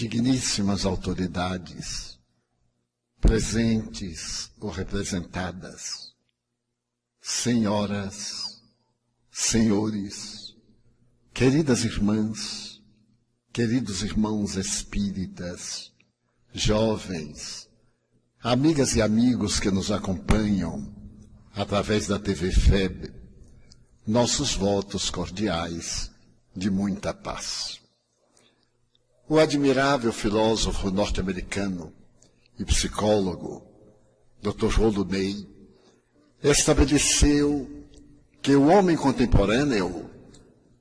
digníssimas autoridades, presentes ou representadas, senhoras, senhores, queridas irmãs, queridos irmãos espíritas, jovens, amigas e amigos que nos acompanham através da TV FEB, nossos votos cordiais de muita paz. O admirável filósofo norte-americano e psicólogo Dr. Roldo Ney estabeleceu que o homem contemporâneo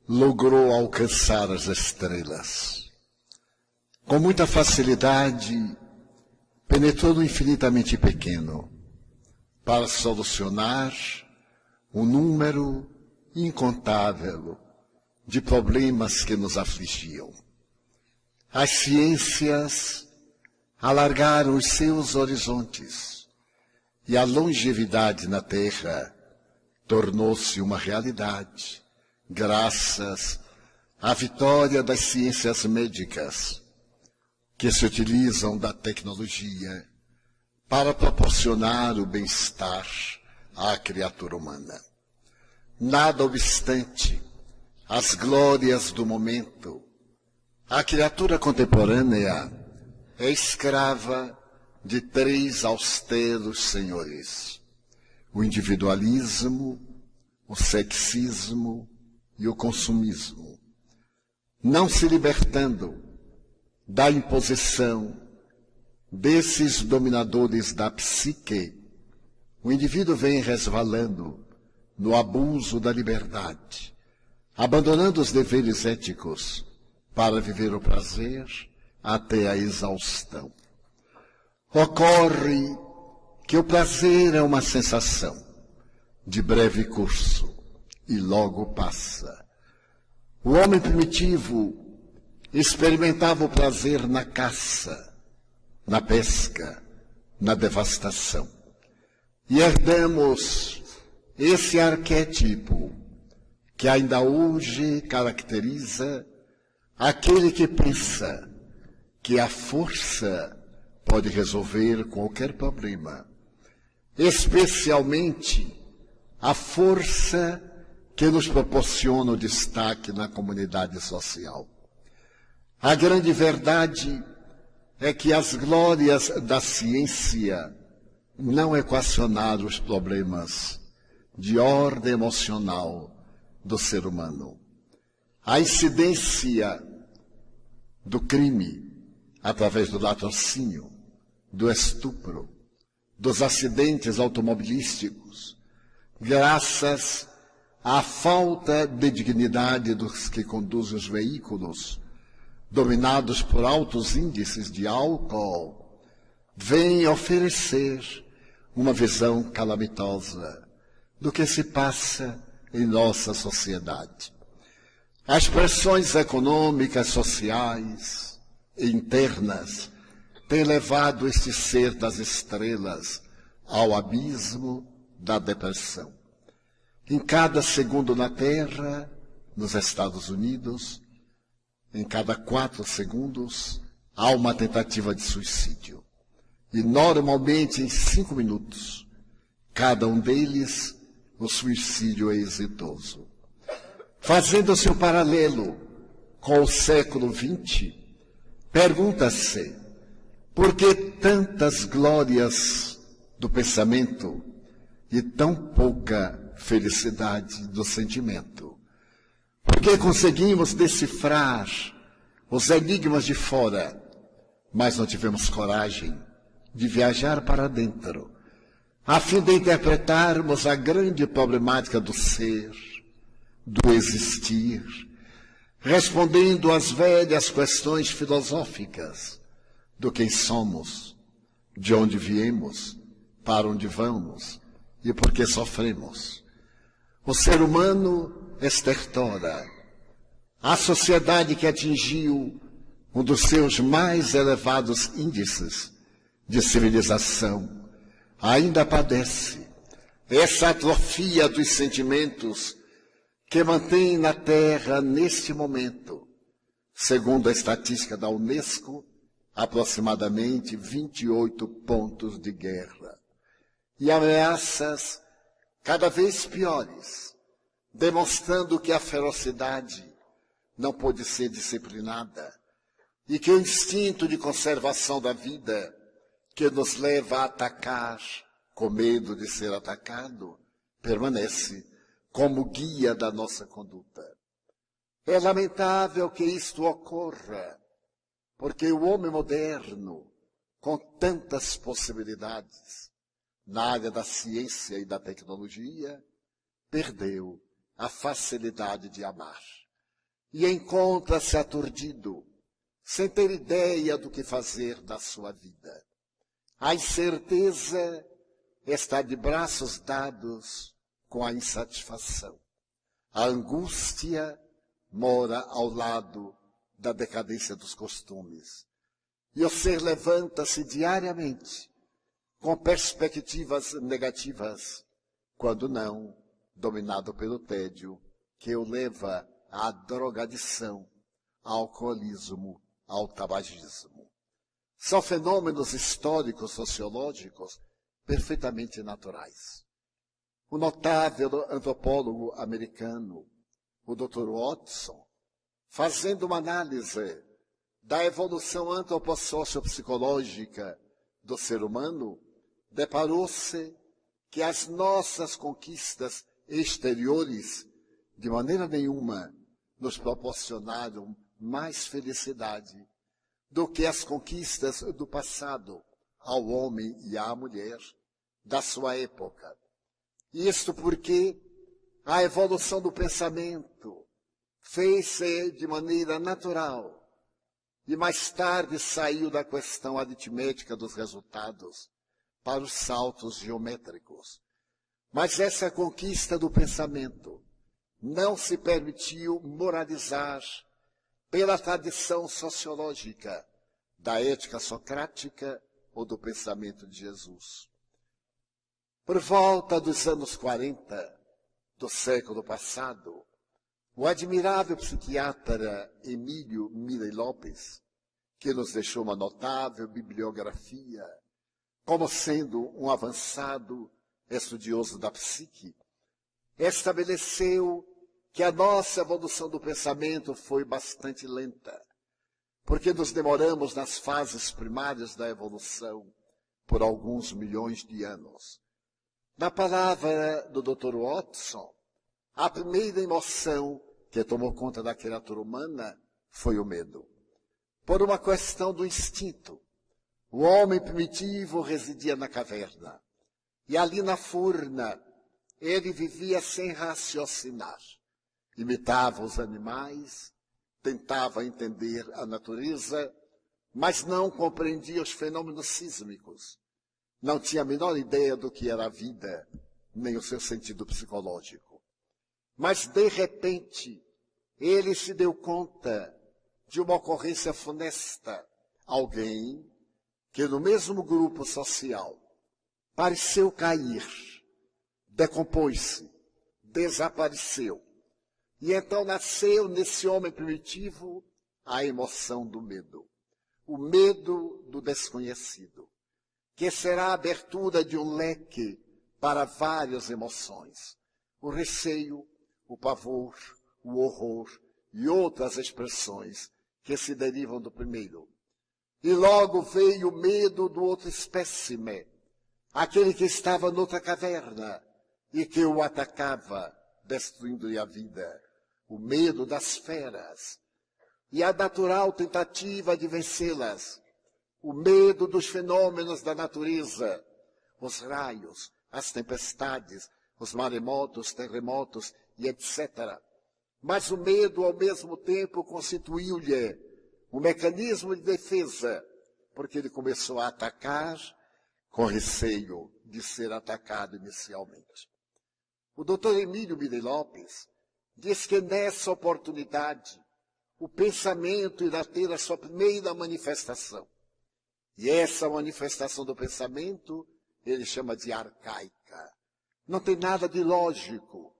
logrou alcançar as estrelas. Com muita facilidade, penetrou no infinitamente pequeno para solucionar um número incontável de problemas que nos afligiam. As ciências alargaram os seus horizontes e a longevidade na Terra tornou-se uma realidade, graças à vitória das ciências médicas, que se utilizam da tecnologia para proporcionar o bem-estar à criatura humana. Nada obstante, as glórias do momento a criatura contemporânea é escrava de três austeros senhores: o individualismo, o sexismo e o consumismo. Não se libertando da imposição desses dominadores da psique, o indivíduo vem resvalando no abuso da liberdade, abandonando os deveres éticos para viver o prazer até a exaustão. Ocorre que o prazer é uma sensação de breve curso e logo passa. O homem primitivo experimentava o prazer na caça, na pesca, na devastação. E herdamos esse arquétipo que ainda hoje caracteriza Aquele que pensa que a força pode resolver qualquer problema, especialmente a força que nos proporciona o destaque na comunidade social. A grande verdade é que as glórias da ciência não equacionaram os problemas de ordem emocional do ser humano. A incidência do crime através do latrocínio, do estupro, dos acidentes automobilísticos, graças à falta de dignidade dos que conduzem os veículos, dominados por altos índices de álcool, vem oferecer uma visão calamitosa do que se passa em nossa sociedade. As pressões econômicas, sociais e internas têm levado este ser das estrelas ao abismo da depressão. Em cada segundo na Terra, nos Estados Unidos, em cada quatro segundos, há uma tentativa de suicídio. E normalmente em cinco minutos, cada um deles, o suicídio é exitoso. Fazendo-se um paralelo com o século XX, pergunta-se por que tantas glórias do pensamento e tão pouca felicidade do sentimento? Por que conseguimos decifrar os enigmas de fora, mas não tivemos coragem de viajar para dentro, a fim de interpretarmos a grande problemática do ser, do existir, respondendo às velhas questões filosóficas do quem somos, de onde viemos, para onde vamos e por que sofremos. O ser humano estertora. A sociedade que atingiu um dos seus mais elevados índices de civilização ainda padece essa atrofia dos sentimentos que mantém na terra, neste momento, Segundo a estatística da Unesco, aproximadamente 28 pontos de guerra. E ameaças cada vez piores, demonstrando que a ferocidade não pode ser disciplinada e que o instinto de conservação da vida, que nos leva a atacar com medo de ser atacado, permanece como guia da nossa conduta. É lamentável que isto ocorra porque o homem moderno, com tantas possibilidades na área da ciência e da tecnologia, perdeu a facilidade de amar. E encontra-se aturdido, sem ter ideia do que fazer da sua vida. A incerteza está de braços dados com a insatisfação. A angústia mora ao lado da decadência dos costumes. E o ser levanta-se diariamente com perspectivas negativas, quando não dominado pelo tédio que o leva à drogadição, ao alcoolismo, ao tabagismo. São fenômenos históricos, sociológicos, perfeitamente naturais. O notável antropólogo americano, o Dr. Watson, fazendo uma análise da evolução antropossociopsicológica do ser humano, deparou-se que as nossas conquistas exteriores, de maneira nenhuma, nos proporcionaram mais felicidade do que as conquistas do passado ao homem e à mulher da sua época. Isto porque a evolução do pensamento, fez-se de maneira natural e mais tarde saiu da questão aritmética dos resultados para os saltos geométricos. Mas essa conquista do pensamento não se permitiu moralizar pela tradição sociológica da ética socrática ou do pensamento de Jesus. Por volta dos anos 40 do século passado, o admirável psiquiatra Emílio Mirey Lopes, que nos deixou uma notável bibliografia, como sendo um avançado estudioso da psique, estabeleceu que a nossa evolução do pensamento foi bastante lenta, porque nos demoramos nas fases primárias da evolução por alguns milhões de anos. Na palavra do Dr. Watson, a primeira emoção que tomou conta da criatura humana foi o medo. Por uma questão do instinto. O homem primitivo residia na caverna. E ali na furna, ele vivia sem raciocinar. Imitava os animais, tentava entender a natureza, mas não compreendia os fenômenos sísmicos. Não tinha a menor ideia do que era a vida, nem o seu sentido psicológico. Mas, de repente, ele se deu conta de uma ocorrência funesta. Alguém que no mesmo grupo social pareceu cair, decompôs-se, desapareceu. E então nasceu nesse homem primitivo a emoção do medo. O medo do desconhecido, que será a abertura de um leque para várias emoções. O receio, o pavor, o horror e outras expressões que se derivam do primeiro. E logo veio o medo do outro espécime, aquele que estava noutra caverna e que o atacava, destruindo-lhe a vida. O medo das feras e a natural tentativa de vencê-las. O medo dos fenômenos da natureza, os raios, as tempestades, os maremotos, terremotos e etc. Mas o medo, ao mesmo tempo, constituiu-lhe um mecanismo de defesa, porque ele começou a atacar com receio de ser atacado inicialmente. O doutor Emílio Mire Lopes diz que nessa oportunidade o pensamento irá ter a sua primeira manifestação. E essa manifestação do pensamento ele chama de arcaica. Não tem nada de lógico,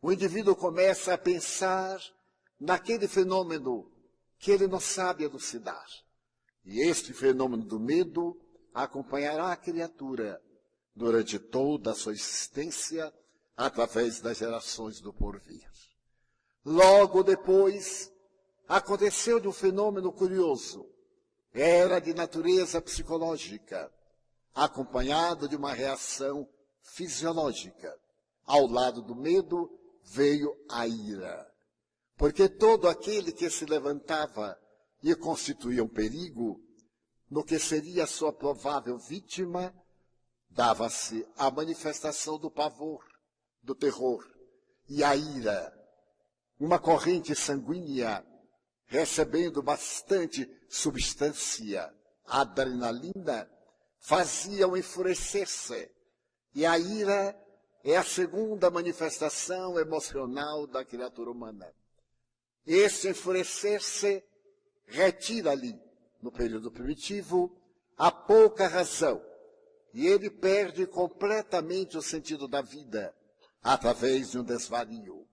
o indivíduo começa a pensar naquele fenômeno que ele não sabe elucidar. E este fenômeno do medo acompanhará a criatura durante toda a sua existência, através das gerações do porvir. Logo depois, aconteceu-lhe um fenômeno curioso. Era de natureza psicológica, acompanhado de uma reação fisiológica. Ao lado do medo veio a ira. Porque todo aquele que se levantava e constituía um perigo, no que seria sua provável vítima, dava-se a manifestação do pavor, do terror e a ira. Uma corrente sanguínea recebendo bastante substância, adrenalina, fazia-o enfurecer-se. E a ira é a segunda manifestação emocional da criatura humana. Esse enfurecer-se retira-lhe, no período primitivo, a pouca razão e ele perde completamente o sentido da vida através de um desvario.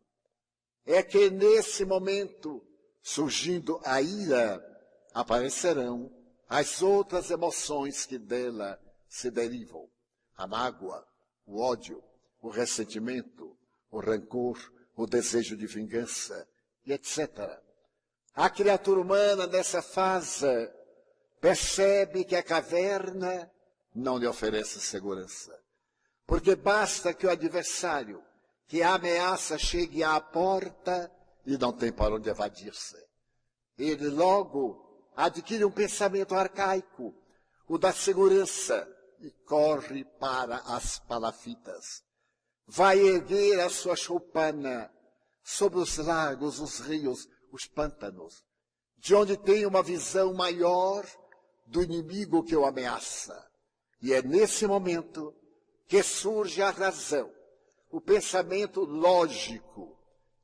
É que nesse momento, surgindo a ira, aparecerão as outras emoções que dela se derivam: a mágoa, o ódio, o ressentimento, o rancor, o desejo de vingança, e etc. A criatura humana nessa fase percebe que a caverna não lhe oferece segurança. Porque basta que o adversário, que a ameaça chegue à porta e não tem para onde evadir-se. Ele logo adquire um pensamento arcaico, o da segurança, e corre para as palafitas. Vai erguer a sua choupana sobre os lagos, os rios, os pântanos, de onde tem uma visão maior do inimigo que o ameaça. E é nesse momento que surge a razão, o pensamento lógico,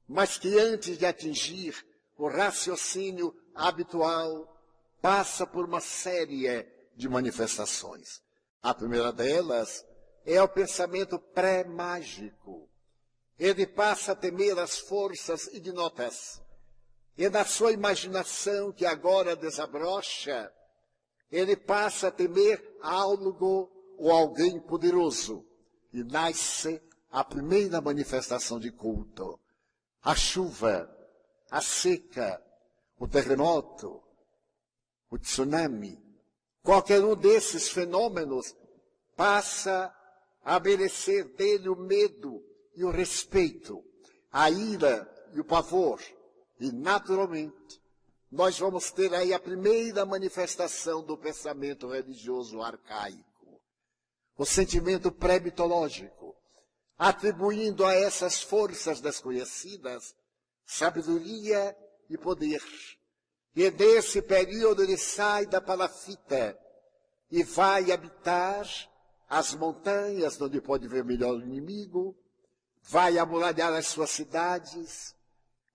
mas que antes de atingir o raciocínio habitual, passa por uma série de manifestações. A primeira delas é o pensamento pré-mágico. Ele passa a temer as forças ignotas. E na sua imaginação, que agora desabrocha, ele passa a temer algo ou alguém poderoso. E nasce a primeira manifestação de culto. A chuva, a seca, o terremoto, o tsunami. Qualquer um desses fenômenos passa a merecer dele o medo e o respeito, a ira e o pavor. E, naturalmente, nós vamos ter aí a primeira manifestação do pensamento religioso arcaico. O sentimento pré-mitológico, atribuindo a essas forças desconhecidas sabedoria e poder. E desse período ele sai da palafita e vai habitar as montanhas onde pode ver melhor o inimigo, vai amuralhar as suas cidades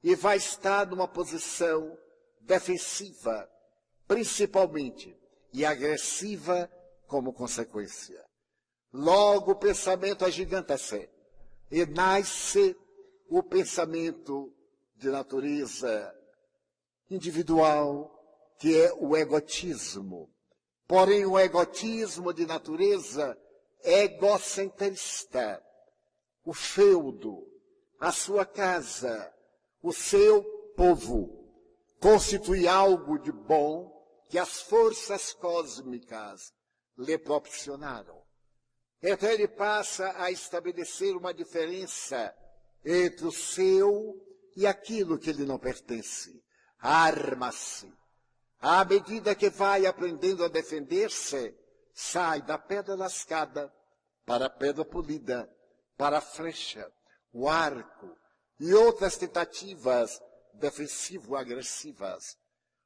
e vai estar numa posição defensiva, principalmente, e agressiva como consequência. Logo o pensamento agiganta-se e nasce o pensamento de natureza individual, que é o egotismo. Porém, o egotismo de natureza egocentrista. O feudo, a sua casa, o seu povo constitui algo de bom que as forças cósmicas lhe proporcionaram. Então ele passa a estabelecer uma diferença entre o seu e aquilo que lhe não pertence. Arma-se. À medida que vai aprendendo a defender-se, sai da pedra lascada para a pedra polida, para a flecha, o arco e outras tentativas defensivo-agressivas.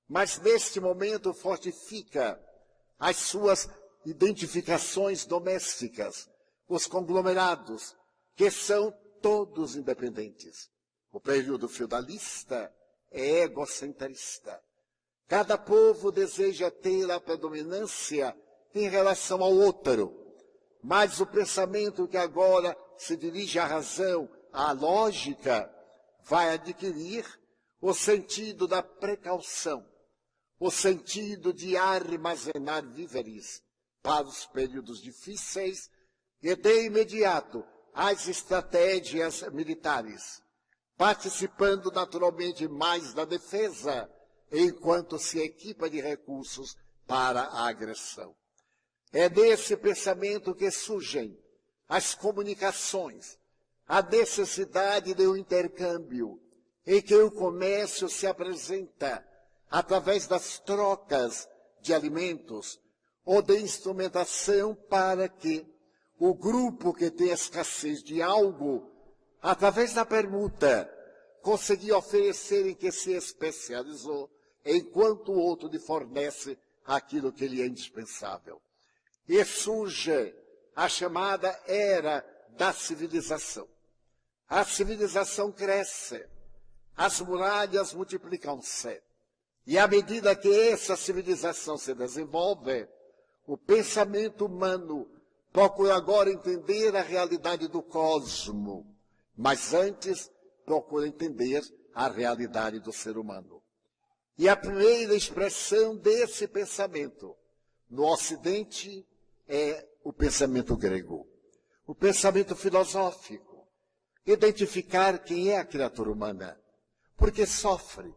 Mas neste momento fortifica as suas identificações domésticas, os conglomerados, que são todos independentes. O período feudalista é egocentrista. Cada povo deseja ter a predominância em relação ao outro. Mas o pensamento que agora se dirige à razão, à lógica, vai adquirir o sentido da precaução, o sentido de armazenar víveres para os períodos difíceis e de imediato as estratégias militares, participando naturalmente mais da defesa, enquanto se equipa de recursos para a agressão. É desse pensamento que surgem as comunicações, a necessidade de um intercâmbio, em que o comércio se apresenta através das trocas de alimentos ou de instrumentação para que o grupo que tem escassez de algo, através da permuta, conseguia oferecer em que se especializou, enquanto o outro lhe fornece aquilo que lhe é indispensável. E surge a chamada era da civilização. A civilização cresce, as muralhas multiplicam-se. E à medida que essa civilização se desenvolve, o pensamento humano procura agora entender a realidade do cosmo, mas antes procura entender a realidade do ser humano. E a primeira expressão desse pensamento no Ocidente é o pensamento grego, o pensamento filosófico, identificar quem é a criatura humana, porque sofre,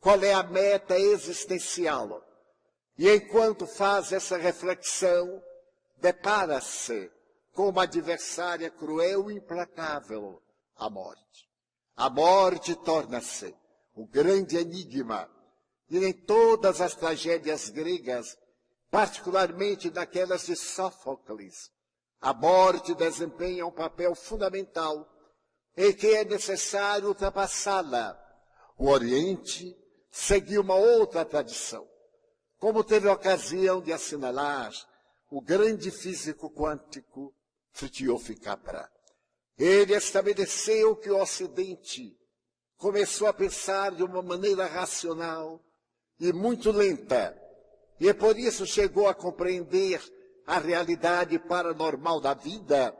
qual é a meta existencial. E enquanto faz essa reflexão, depara-se com uma adversária cruel e implacável, a morte. A morte torna-se o grande enigma. E em todas as tragédias gregas, particularmente naquelas de Sófocles, a morte desempenha um papel fundamental em que é necessário ultrapassá-la. O Oriente seguiu uma outra tradição, como teve ocasião de assinalar o grande físico quântico Fritjof Capra. Ele estabeleceu que o Ocidente começou a pensar de uma maneira racional e muito lenta, e por isso chegou a compreender a realidade paranormal da vida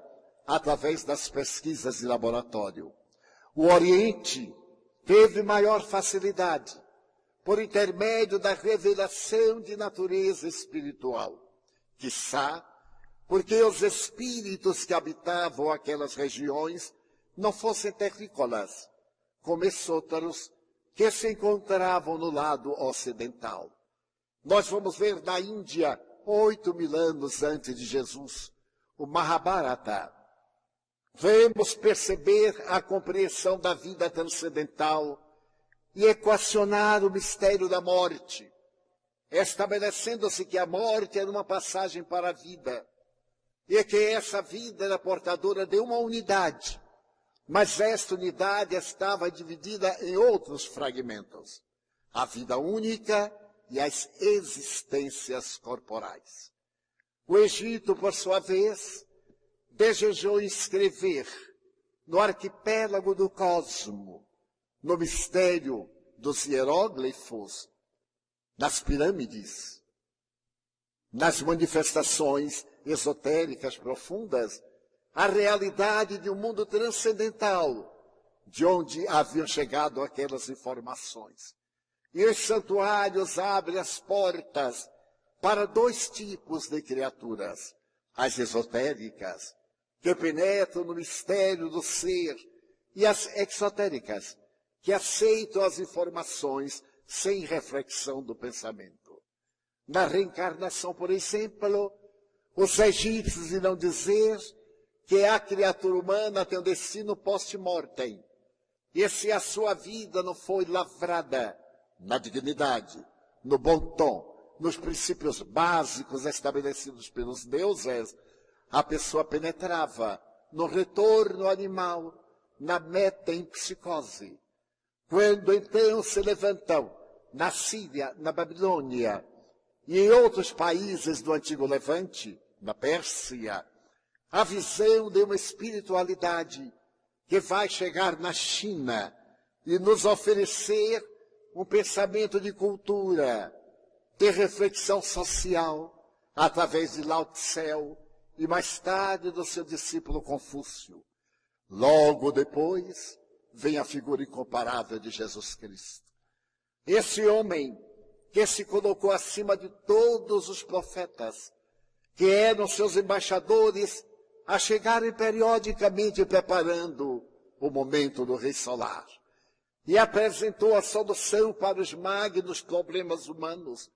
através das pesquisas de laboratório. O Oriente teve maior facilidade por intermédio da revelação de natureza espiritual quiçá, porque os espíritos que habitavam aquelas regiões não fossem terrícolas, como esótaros que se encontravam no lado ocidental. Nós vamos ver na Índia, oito mil anos antes de Jesus, o Mahabharata. Vemos perceber a compreensão da vida transcendental e equacionar o mistério da morte estabelecendo-se que a morte era uma passagem para a vida, e que essa vida era portadora de uma unidade, mas esta unidade estava dividida em outros fragmentos, a vida única e as existências corporais. O Egito, por sua vez, desejou escrever no arquipélago do cosmo, no mistério dos hieróglifos, nas pirâmides, nas manifestações esotéricas profundas, a realidade de um mundo transcendental, de onde haviam chegado aquelas informações. E os santuários abrem as portas para dois tipos de criaturas: as esotéricas, que penetram no mistério do ser, e as exotéricas, que aceitam as informações sem reflexão do pensamento. Na reencarnação, por exemplo, os egípcios irão dizer que a criatura humana tem um destino post-mortem. E se a sua vida não foi lavrada na dignidade, no bom tom, nos princípios básicos estabelecidos pelos deuses, a pessoa penetrava no retorno animal, na meta em psicose. Quando então se levantam na Síria, na Babilônia e em outros países do Antigo Levante, na Pérsia, a visão de uma espiritualidade que vai chegar na China e nos oferecer um pensamento de cultura, de reflexão social, através de Lao Tse e mais tarde do seu discípulo Confúcio. Logo depois, vem a figura incomparável de Jesus Cristo. Esse homem que se colocou acima de todos os profetas, que eram seus embaixadores a chegarem periodicamente preparando o momento do Rei Solar. E apresentou a solução para os magnos problemas humanos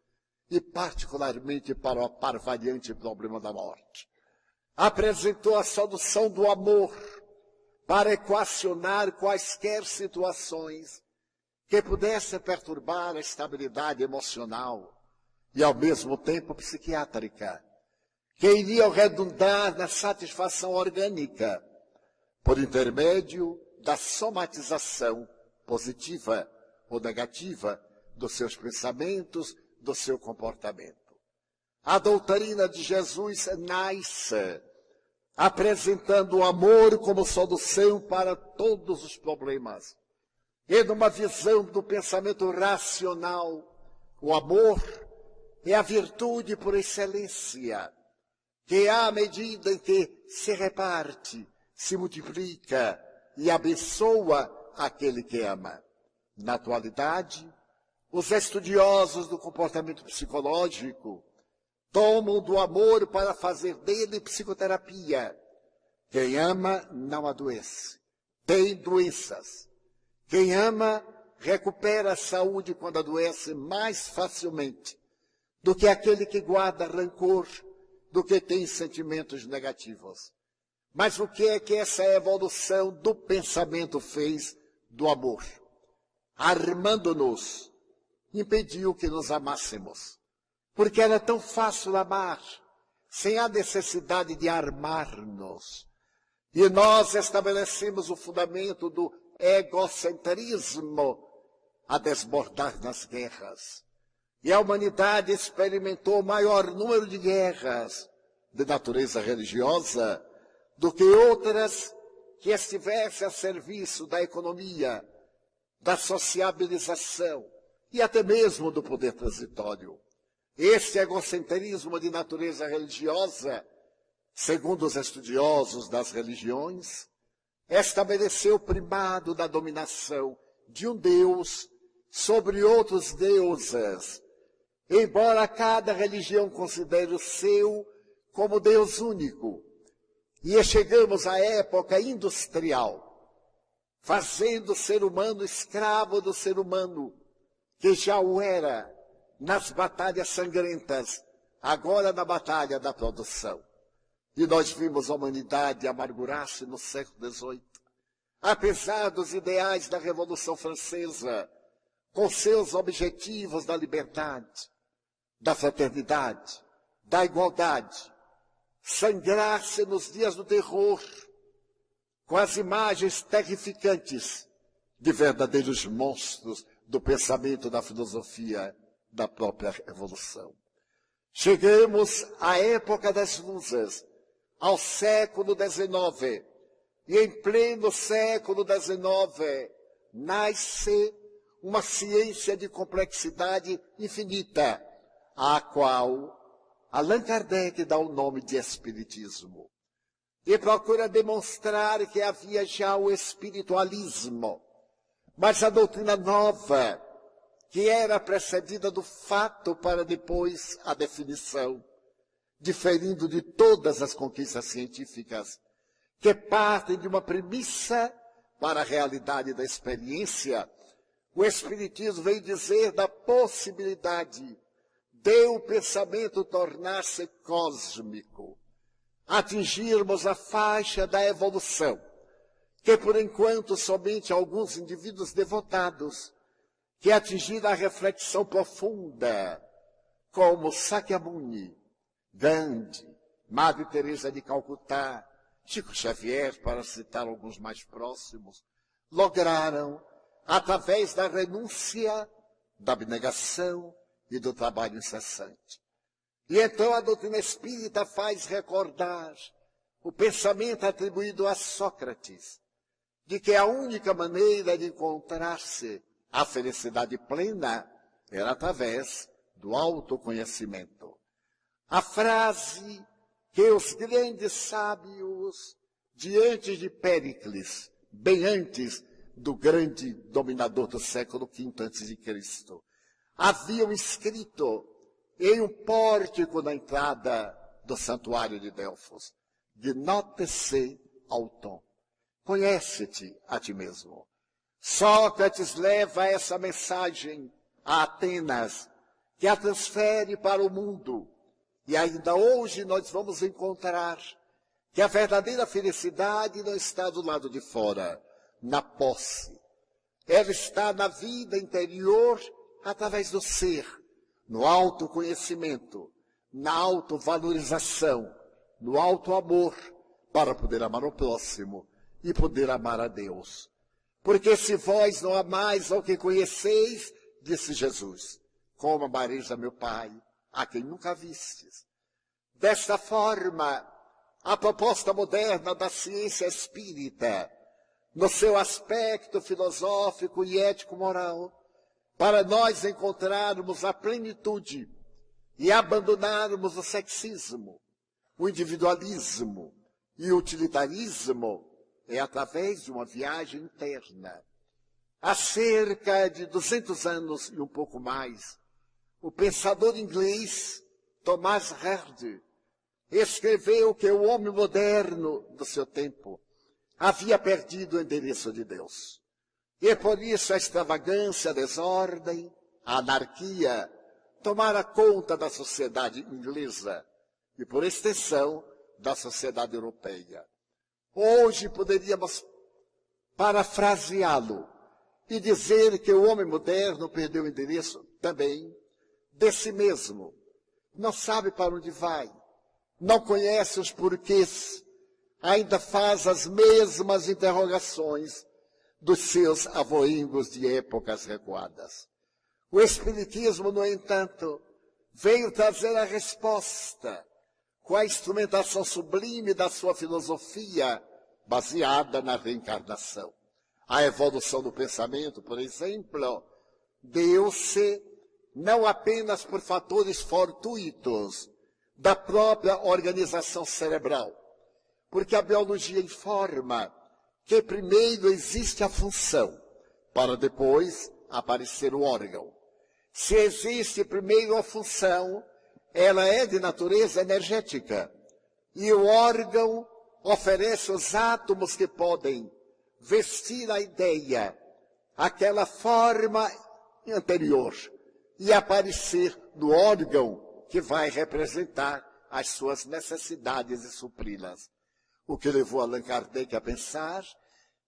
e particularmente para o parvariante problema da morte. Apresentou a solução do amor para equacionar quaisquer situações que pudessem perturbar a estabilidade emocional e ao mesmo tempo psiquiátrica que iriam redundar na satisfação orgânica, por intermédio da somatização positiva ou negativa dos seus pensamentos, do seu comportamento. A doutrina de Jesus nasce apresentando o amor como solução para todos os problemas. E numa visão do pensamento racional, o amor é a virtude por excelência que à medida em que se reparte, se multiplica e abençoa aquele que ama. Na atualidade, os estudiosos do comportamento psicológico tomam do amor para fazer dele psicoterapia. Quem ama não adoece, tem doenças. Quem ama recupera a saúde quando adoece mais facilmente do que aquele que guarda rancor do que tem sentimentos negativos. Mas o que é que essa evolução do pensamento fez do amor? Armando-nos, impediu que nos amássemos. Porque era tão fácil amar, sem a necessidade de armar-nos. E nós estabelecemos o fundamento do egocentrismo a desbordar nas guerras. E a humanidade experimentou maior número de guerras de natureza religiosa do que outras que estivessem a serviço da economia, da sociabilização e até mesmo do poder transitório. Este egocentrismo de natureza religiosa, segundo os estudiosos das religiões, estabeleceu o primado da dominação de um Deus sobre outros deuses, embora cada religião considere o seu como Deus único. E chegamos à época industrial, fazendo o ser humano escravo do ser humano, que já o era nas batalhas sangrentas, agora na batalha da produção. E nós vimos a humanidade amargurar-se no século XVIII. Apesar dos ideais da Revolução Francesa, com seus objetivos da liberdade, da fraternidade, da igualdade, sangrar-se nos dias do terror, com as imagens terrificantes de verdadeiros monstros do pensamento da filosofia da própria revolução. Chegamos à época das luzes, ao século XIX, e em pleno século XIX nasce uma ciência de complexidade infinita, à qual Allan Kardec dá o nome de Espiritismo. E procura demonstrar que havia já o espiritualismo, mas a doutrina nova, que era precedida do fato para depois a definição, diferindo de todas as conquistas científicas, que partem de uma premissa para a realidade da experiência, o Espiritismo veio dizer da possibilidade de o pensamento tornar-se cósmico, atingirmos a faixa da evolução, que por enquanto somente alguns indivíduos devotados que atingiram a reflexão profunda, como Sakyamuni, Gandhi, Madre Teresa de Calcutá, Chico Xavier, para citar alguns mais próximos, lograram, através da renúncia, da abnegação, e do trabalho incessante. E então a doutrina espírita faz recordar o pensamento atribuído a Sócrates, de que a única maneira de encontrar-se a felicidade plena era através do autoconhecimento. A frase que os grandes sábios, diante de Péricles, bem antes do grande dominador do século V a.C. Haviam escrito em um pórtico na entrada do santuário de Delfos, de note-se auton. Conhece-te a ti mesmo. Sócrates leva essa mensagem a Atenas, que a transfere para o mundo. E ainda hoje nós vamos encontrar que a verdadeira felicidade não está do lado de fora, na posse. Ela está na vida interior através do ser, no autoconhecimento, na autovalorização, no auto-amor, para poder amar o próximo e poder amar a Deus. Porque se vós não amais ao que conheceis, disse Jesus, como amareis a meu Pai, a quem nunca vistes. Desta forma, a proposta moderna da ciência espírita, no seu aspecto filosófico e ético-moral, para nós encontrarmos a plenitude e abandonarmos o sexismo, o individualismo e o utilitarismo, é através de uma viagem interna. Há cerca de 200 anos e um pouco mais, o pensador inglês Thomas Hardy escreveu que o homem moderno do seu tempo havia perdido o endereço de Deus. E por isso a extravagância, a desordem, a anarquia tomara conta da sociedade inglesa e, por extensão, da sociedade europeia. Hoje poderíamos parafraseá-lo e dizer que o homem moderno perdeu o endereço também de si mesmo. Não sabe para onde vai, não conhece os porquês, ainda faz as mesmas interrogações dos seus avoingos de épocas recuadas. O Espiritismo, no entanto, veio trazer a resposta com a instrumentação sublime da sua filosofia, baseada na reencarnação. A evolução do pensamento, por exemplo, deu-se não apenas por fatores fortuitos da própria organização cerebral, porque a biologia informa que primeiro existe a função, para depois aparecer o órgão. Se existe primeiro a função, ela é de natureza energética. E o órgão oferece os átomos que podem vestir a ideia, aquela forma anterior, e aparecer no órgão que vai representar as suas necessidades e supri-las. O que levou Allan Kardec a pensar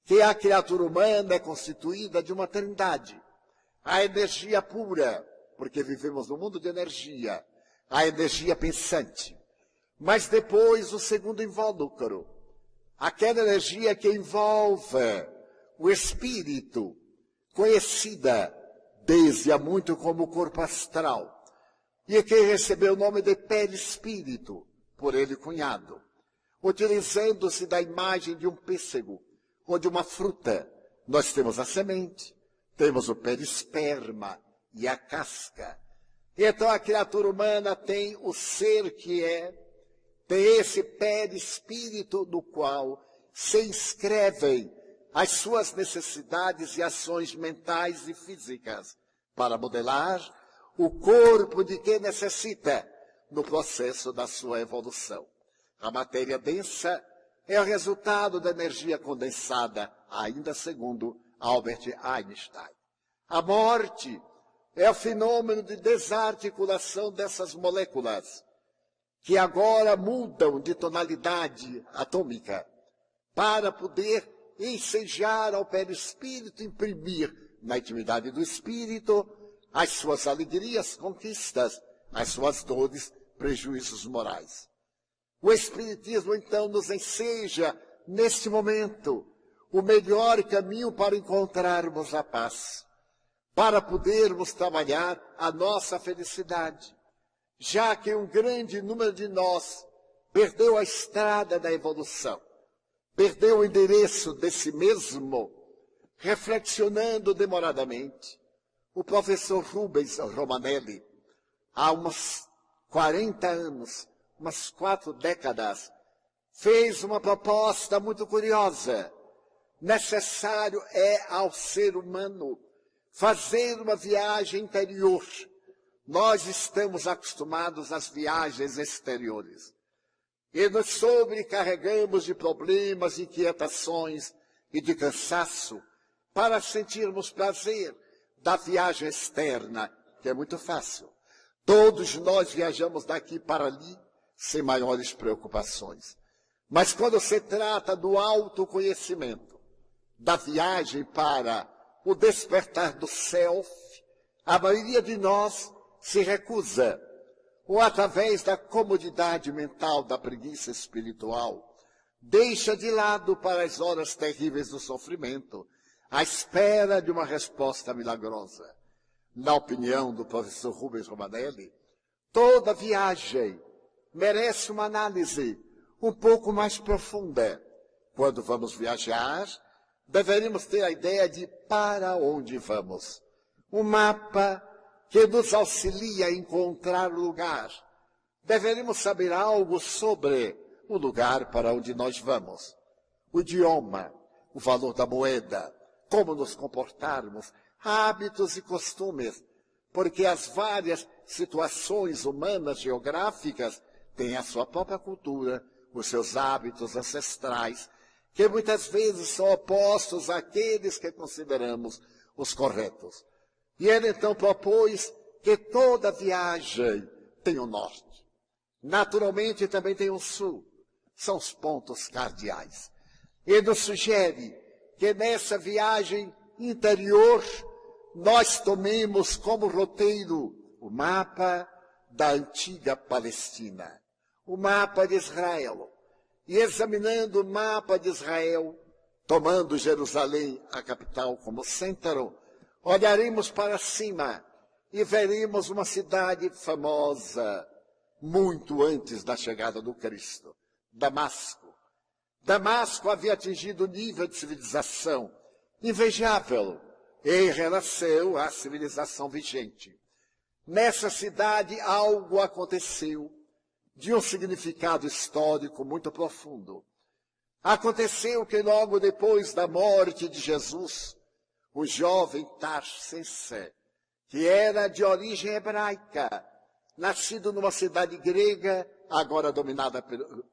que a criatura humana é constituída de uma trindade. A energia pura, porque vivemos no mundo de energia, a energia pensante. Mas depois o segundo invólucro, aquela energia que envolve o espírito, conhecida desde há muito como corpo astral, e que recebeu o nome de perispírito, por ele cunhado, utilizando-se da imagem de um pêssego ou de uma fruta. Nós temos a semente, temos o perisperma e a casca. Então a criatura humana tem o ser que é, tem esse perispírito no qual se inscrevem as suas necessidades e ações mentais e físicas para modelar o corpo de quem necessita no processo da sua evolução. A matéria densa é o resultado da energia condensada, ainda segundo Albert Einstein. A morte é o fenômeno de desarticulação dessas moléculas, que agora mudam de tonalidade atômica, para poder ensejar ao perispírito imprimir na intimidade do espírito as suas alegrias, conquistas, as suas dores, prejuízos morais. O Espiritismo, então, nos enseja, neste momento, o melhor caminho para encontrarmos a paz para podermos trabalhar a nossa felicidade, já que um grande número de nós perdeu a estrada da evolução, perdeu o endereço de si mesmo, reflexionando demoradamente. O professor Rubens Romanelli, há uns 40 anos, umas quatro décadas, fez uma proposta muito curiosa necessário é ao ser humano fazer uma viagem interior. Nós estamos acostumados às viagens exteriores. E nos sobrecarregamos de problemas, inquietações e de cansaço para sentirmos prazer da viagem externa, que é muito fácil. Todos nós viajamos daqui para ali sem maiores preocupações. Mas quando se trata do autoconhecimento, da viagem para o despertar do self, a maioria de nós se recusa, ou através da comodidade mental, da preguiça espiritual, deixa de lado para as horas terríveis do sofrimento, à espera de uma resposta milagrosa. Na opinião do professor Rubens Romanelli, toda viagem merece uma análise um pouco mais profunda. Quando vamos viajar, deveríamos ter a ideia de para onde vamos. Um mapa que nos auxilia a encontrar o lugar. Deveríamos saber algo sobre o lugar para onde nós vamos. O idioma, o valor da moeda, como nos comportarmos, hábitos e costumes, porque as várias situações humanas geográficas têm a sua própria cultura, os seus hábitos ancestrais, que muitas vezes são opostos àqueles que consideramos os corretos. E ele então propôs que toda viagem tem um norte. Naturalmente também tem um sul. São os pontos cardeais. Ele nos sugere que nessa viagem interior nós tomemos como roteiro o mapa da antiga Palestina o mapa de Israel. E examinando o mapa de Israel, tomando Jerusalém, a capital, como centro, olharemos para cima e veremos uma cidade famosa, muito antes da chegada do Cristo, Damasco. Damasco havia atingido um nível de civilização invejável em relação à civilização vigente. Nessa cidade algo aconteceu de um significado histórico muito profundo. Aconteceu que logo depois da morte de Jesus, o jovem Tarsense, que era de origem hebraica, nascido numa cidade grega, agora dominada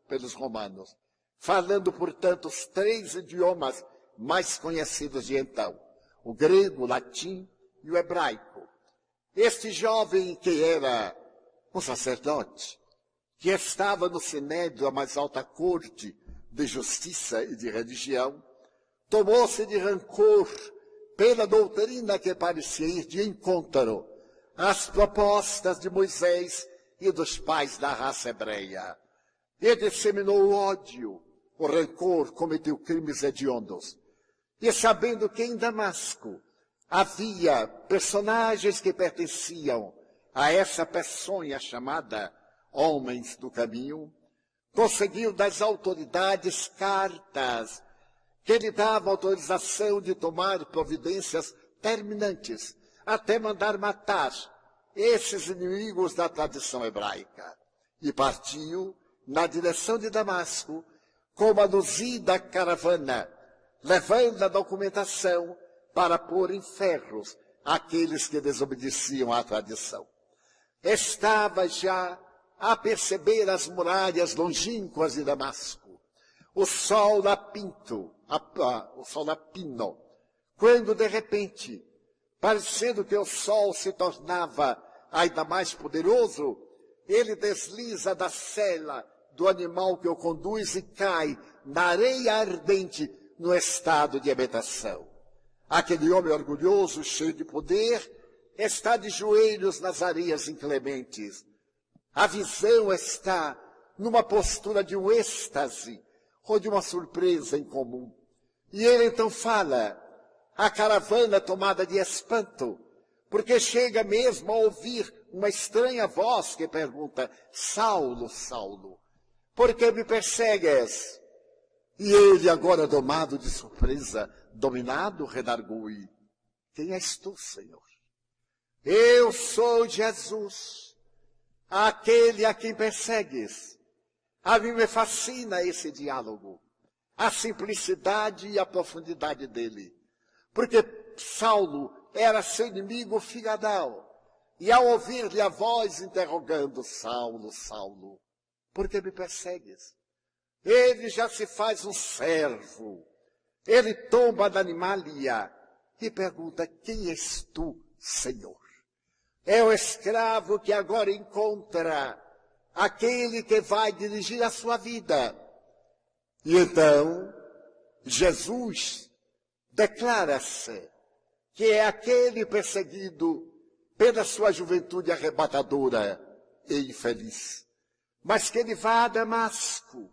pelos romanos, falando, portanto, os três idiomas mais conhecidos de então, o grego, o latim e o hebraico. Este jovem que era um sacerdote, que estava no sinédrio, a mais alta corte de justiça e de religião, tomou-se de rancor pela doutrina que parecia ir de encontro às propostas de Moisés e dos pais da raça hebreia. E disseminou o ódio, o rancor, cometeu crimes hediondos. E sabendo que em Damasco havia personagens que pertenciam a essa peçonha chamada homens do caminho, conseguiu das autoridades cartas que lhe davam autorização de tomar providências terminantes, até mandar matar esses inimigos da tradição hebraica. E partiu na direção de Damasco com uma luzida caravana, levando a documentação para pôr em ferros aqueles que desobedeciam à tradição. Estava já a perceber as muralhas longínquas de Damasco, o sol a pinto, a, a, o sol a pino, quando de repente, parecendo que o sol se tornava ainda mais poderoso, ele desliza da cela do animal que o conduz e cai na areia ardente no estado de habitação. Aquele homem orgulhoso, cheio de poder, está de joelhos nas areias inclementes, a visão está numa postura de um êxtase ou de uma surpresa incomum. E ele então fala, a caravana tomada de espanto, porque chega mesmo a ouvir uma estranha voz que pergunta: Saulo, Saulo, por que me persegues? E ele, agora domado de surpresa, dominado, redargui: Quem és tu, Senhor? Eu sou Jesus àquele a quem persegues. A mim me fascina esse diálogo. a simplicidade e a profundidade dele. Porque Saulo era seu inimigo figadal. E ao ouvir-lhe a voz interrogando, Saulo, Saulo, por que me persegues? Ele já se faz um servo. Ele tomba da animalia e pergunta, quem és tu, Senhor? É o escravo que agora encontra aquele que vai dirigir a sua vida. E então, Jesus declara-se que é aquele perseguido pela sua juventude arrebatadora e infeliz, mas que ele vá a Damasco.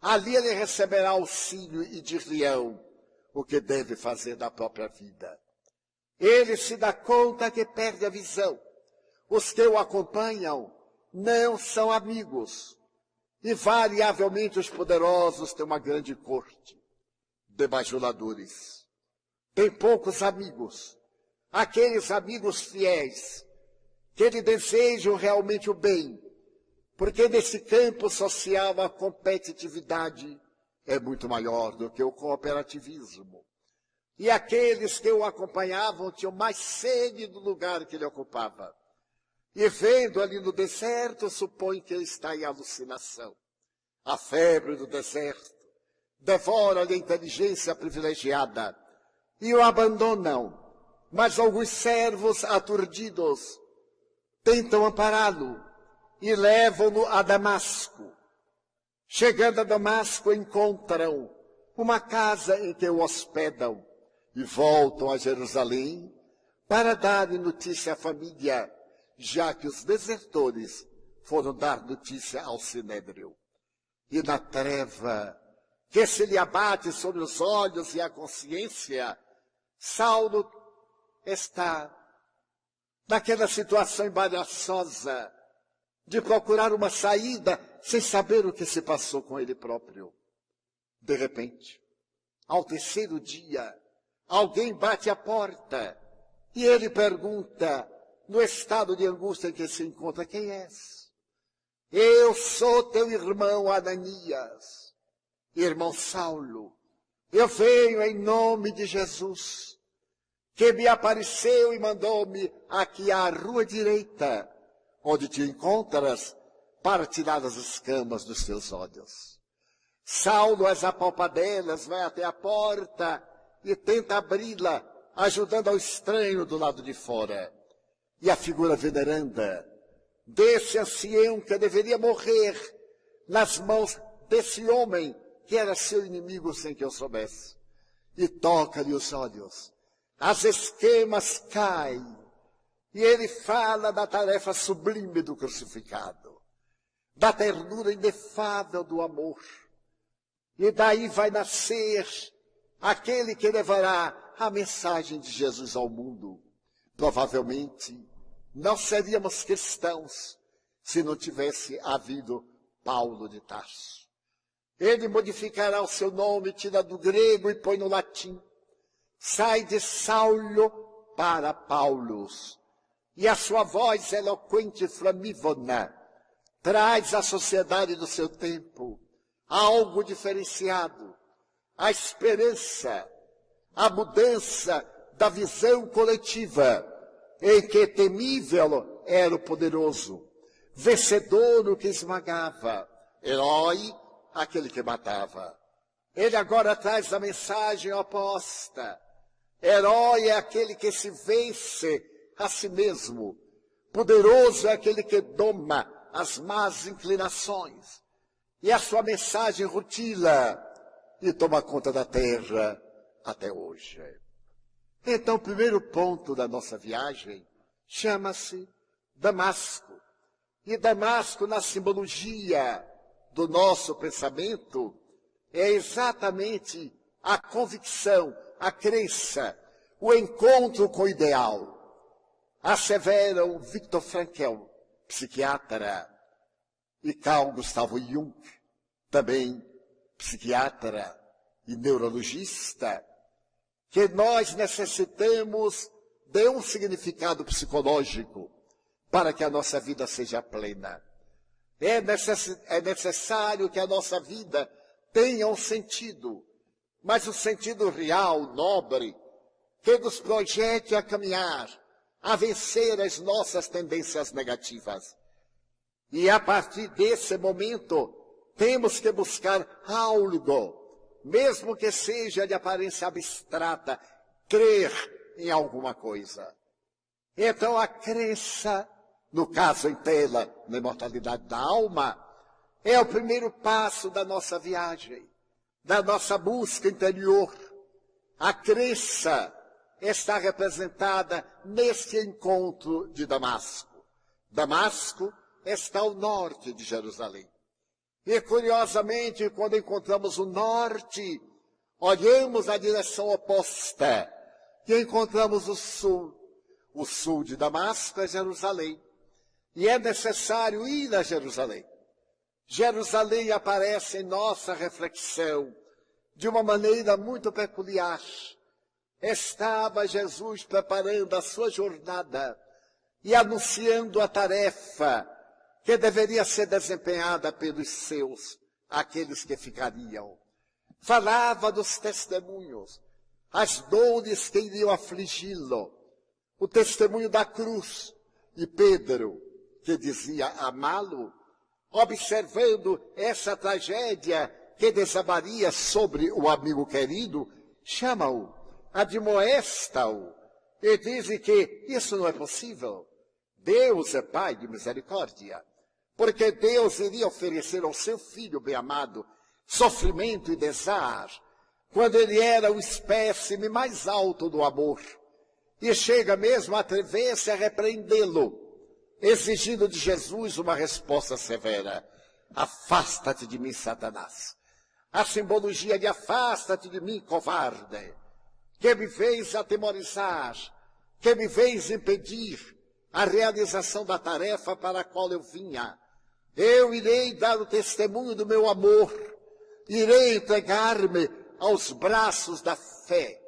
Ali ele receberá auxílio e dir-lhe-ão o que deve fazer da própria vida. Ele se dá conta que perde a visão. Os que o acompanham não são amigos. E variavelmente os poderosos têm uma grande corte de bajuladores. Tem poucos amigos. Aqueles amigos fiéis que lhe desejam realmente o bem. Porque nesse campo social a competitividade é muito maior do que o cooperativismo. E aqueles que o acompanhavam tinham mais sede do lugar que ele ocupava. E vendo ali no deserto, supõe que ele está em alucinação. A febre do deserto devora-lhe a inteligência privilegiada e o abandonam. Mas alguns servos aturdidos tentam ampará-lo e levam-no a Damasco. Chegando a Damasco, encontram uma casa em que o hospedam e voltam a Jerusalém para dar notícia à família, já que os desertores foram dar notícia ao Sinédrio. E na treva que se lhe abate sobre os olhos e a consciência, Saulo está naquela situação embaraçosa de procurar uma saída sem saber o que se passou com ele próprio. De repente, ao terceiro dia, alguém bate a porta e ele pergunta, no estado de angústia em que se encontra, quem és? Eu sou teu irmão Ananias, irmão Saulo. Eu venho em nome de Jesus, que me apareceu e mandou-me aqui à rua direita, onde te encontras para tirar as escamas dos teus olhos. Saulo, as apalpadelas, vai até a porta e tenta abri-la, ajudando ao estranho do lado de fora. E a figura veneranda desse ancião que deveria morrer nas mãos desse homem que era seu inimigo sem que eu soubesse. E toca-lhe os olhos. As esquemas caem. E ele fala da tarefa sublime do crucificado da ternura inefável do amor. E daí vai nascer aquele que levará a mensagem de Jesus ao mundo. Provavelmente não seríamos cristãos se não tivesse havido Paulo de Tarso. Ele modificará o seu nome, tira do grego e põe no latim. Sai de Saulo para Paulus. E a sua voz eloquente e flamívona traz à sociedade do seu tempo algo diferenciado, a esperança, a mudança da visão coletiva, em que temível era o poderoso, vencedor o que esmagava, herói aquele que matava. Ele agora traz a mensagem oposta. Herói é aquele que se vence a si mesmo. Poderoso é aquele que doma as más inclinações. E a sua mensagem rutila e toma conta da terra até hoje. Então, o primeiro ponto da nossa viagem chama-se Damasco. E Damasco, na simbologia do nosso pensamento, é exatamente a convicção, a crença, o encontro com o ideal. Asseveram Victor Frankl, psiquiatra, e Carl Gustavo Jung, também psiquiatra e neurologista, que nós necessitamos de um significado psicológico para que a nossa vida seja plena. É, necess, é necessário que a nossa vida tenha um sentido, mas o sentido real, nobre, que nos projete a caminhar, a vencer as nossas tendências negativas. E a partir desse momento, temos que buscar algo, mesmo que seja de aparência abstrata, crer em alguma coisa. Então a crença, no caso em tela, na imortalidade da alma, é o primeiro passo da nossa viagem, da nossa busca interior. A crença está representada neste encontro de Damasco. Damasco está ao norte de Jerusalém. E curiosamente, quando encontramos o norte, olhamos a direção oposta e encontramos o sul. O sul de Damasco é Jerusalém. E é necessário ir a Jerusalém. Jerusalém aparece em nossa reflexão de uma maneira muito peculiar. Estava Jesus preparando a sua jornada e anunciando a tarefa que deveria ser desempenhada pelos seus, aqueles que ficariam. Falava dos testemunhos, as dores que iriam afligi-lo, o testemunho da cruz, e Pedro, que dizia amá-lo, observando essa tragédia que desabaria sobre o amigo querido, chama-o, admoesta-o e diz que isso não é possível. Deus é Pai de misericórdia, porque Deus iria oferecer ao seu filho bem-amado sofrimento e desar, quando ele era o espécime mais alto do amor, e chega mesmo a atrever-se a repreendê-lo exigindo de Jesus uma resposta severa. Afasta-te de mim, Satanás. A simbologia de afasta-te de mim, covarde, que me fez atemorizar, que me fez impedir a realização da tarefa para a qual eu vinha. Eu irei dar o testemunho do meu amor, irei entregar-me aos braços da fé,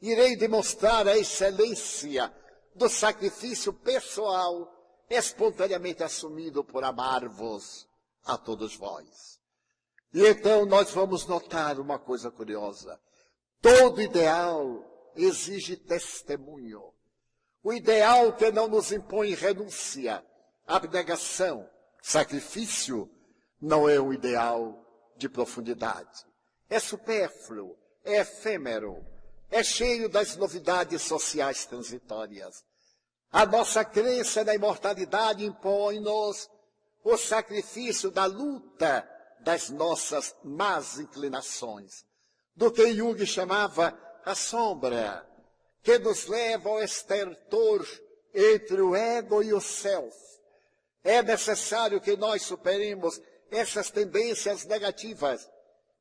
irei demonstrar a excelência do sacrifício pessoal espontaneamente assumido por amar-vos a todos vós. E então nós vamos notar uma coisa curiosa. Todo ideal exige testemunho. O ideal que não nos impõe renúncia, abnegação, sacrifício, não é um ideal de profundidade. É supérfluo, é efêmero, é cheio das novidades sociais transitórias. A nossa crença na imortalidade impõe-nos o sacrifício da luta das nossas más inclinações, do que Jung chamava a sombra, que nos leva ao estertor entre o ego e o self. É necessário que nós superemos essas tendências negativas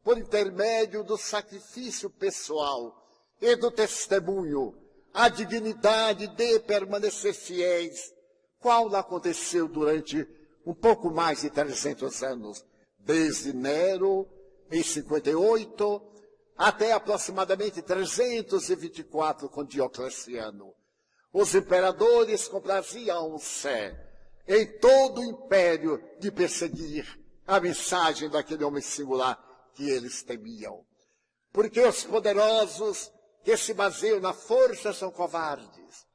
por intermédio do sacrifício pessoal e do testemunho a dignidade de permanecer fiéis, qual aconteceu durante um pouco mais de 300 anos, desde Nero, em 58, até aproximadamente 324 com Diocleciano. Os imperadores compraziam-se em todo o império de perseguir a mensagem daquele homem singular que eles temiam. Porque os poderosos que se baseiam na força são covardes.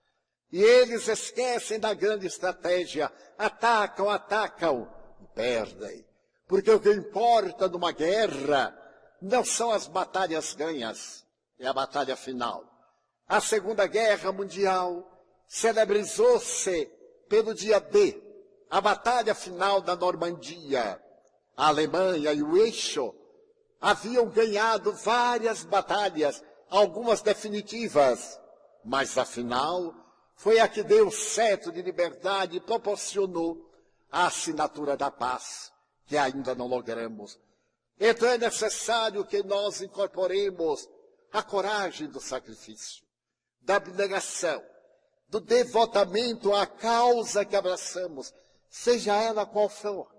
E eles esquecem da grande estratégia. Atacam, atacam e perdem. Porque o que importa numa guerra não são as batalhas ganhas, é a batalha final. A Segunda Guerra Mundial celebrizou-se pelo dia D, a batalha final da Normandia. A Alemanha e o Eixo haviam ganhado várias batalhas algumas definitivas, mas afinal foi a que deu o cetro de liberdade e proporcionou a assinatura da paz, que ainda não logramos. Então é necessário que nós incorporemos a coragem do sacrifício, da abnegação, do devotamento à causa que abraçamos, seja ela qual for.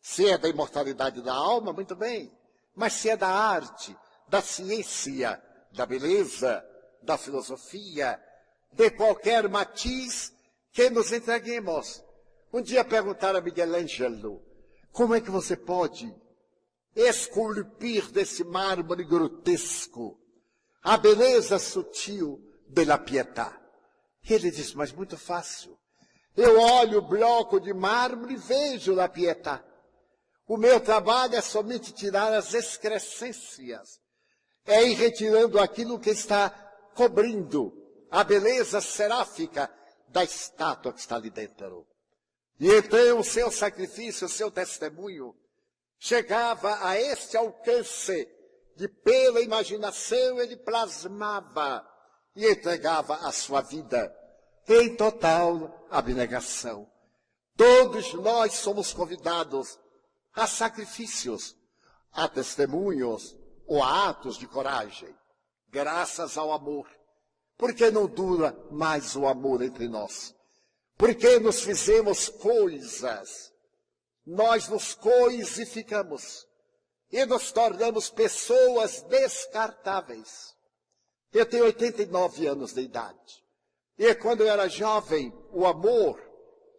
Se é da imortalidade da alma, muito bem. Mas se é da arte, da ciência, da beleza, da filosofia, de qualquer matiz que nos entreguemos. Um dia perguntaram a Miguel Ângelo, como é que você pode esculpir desse mármore grotesco a beleza sutil de la pietà. Ele diz, mas muito fácil. Eu olho o bloco de mármore e vejo la pietà. O meu trabalho é somente tirar as excrescências. É ir retirando aquilo que está cobrindo a beleza seráfica da estátua que está ali dentro. E então o seu sacrifício, o seu testemunho, chegava a este alcance de pela imaginação ele plasmava e entregava a sua vida em total abnegação. Todos nós somos convidados a sacrifícios, a testemunhos ou a atos de coragem, graças ao amor. Porque não dura mais o amor entre nós? Porque nos fizemos coisas, nós nos coisificamos e nos tornamos pessoas descartáveis. Eu tenho 89 anos de idade. E quando eu era jovem, o amor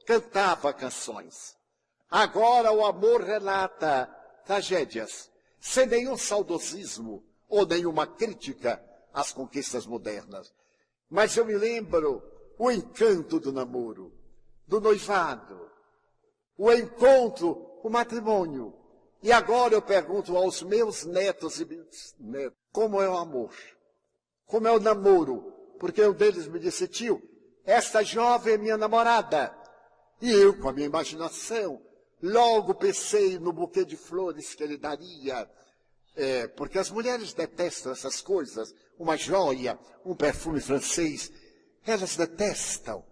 cantava canções. Agora o amor relata tragédias, sem nenhum saudosismo ou nenhuma crítica às conquistas modernas. Mas eu me lembro o encanto do namoro, do noivado, o encontro, o matrimônio. E agora eu pergunto aos meus netos e bisnetos, como é o amor? Como é o namoro? Porque um deles me disse, tio, esta jovem é minha namorada. E eu, com a minha imaginação, Logo pensei no buquê de flores que ele daria, é, porque as mulheres detestam essas coisas. Uma joia, um perfume francês, elas detestam.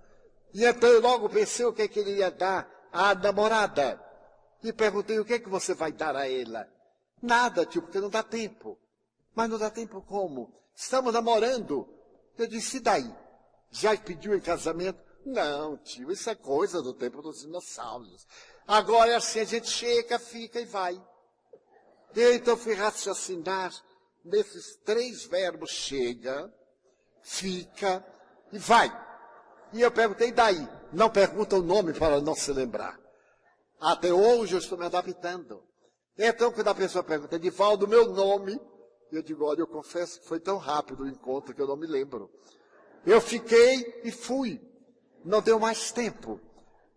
E então eu logo pensei o que, é que ele ia dar à namorada. E perguntei o que é que você vai dar a ela. Nada, tio, porque não dá tempo. Mas não dá tempo como? Estamos namorando. Eu disse, e daí? Já pediu em casamento? Não, tio, isso é coisa do tempo dos dinossauros. Agora é assim, a gente chega, fica e vai. Então eu fui raciocinar nesses três verbos chega, fica e vai. E eu perguntei daí. Não pergunta o nome para não se lembrar. Até hoje eu estou me adaptando. Então, quando a pessoa pergunta, Edivaldo, meu nome, eu digo, olha, eu confesso que foi tão rápido o encontro que eu não me lembro. Eu fiquei e fui. Não deu mais tempo.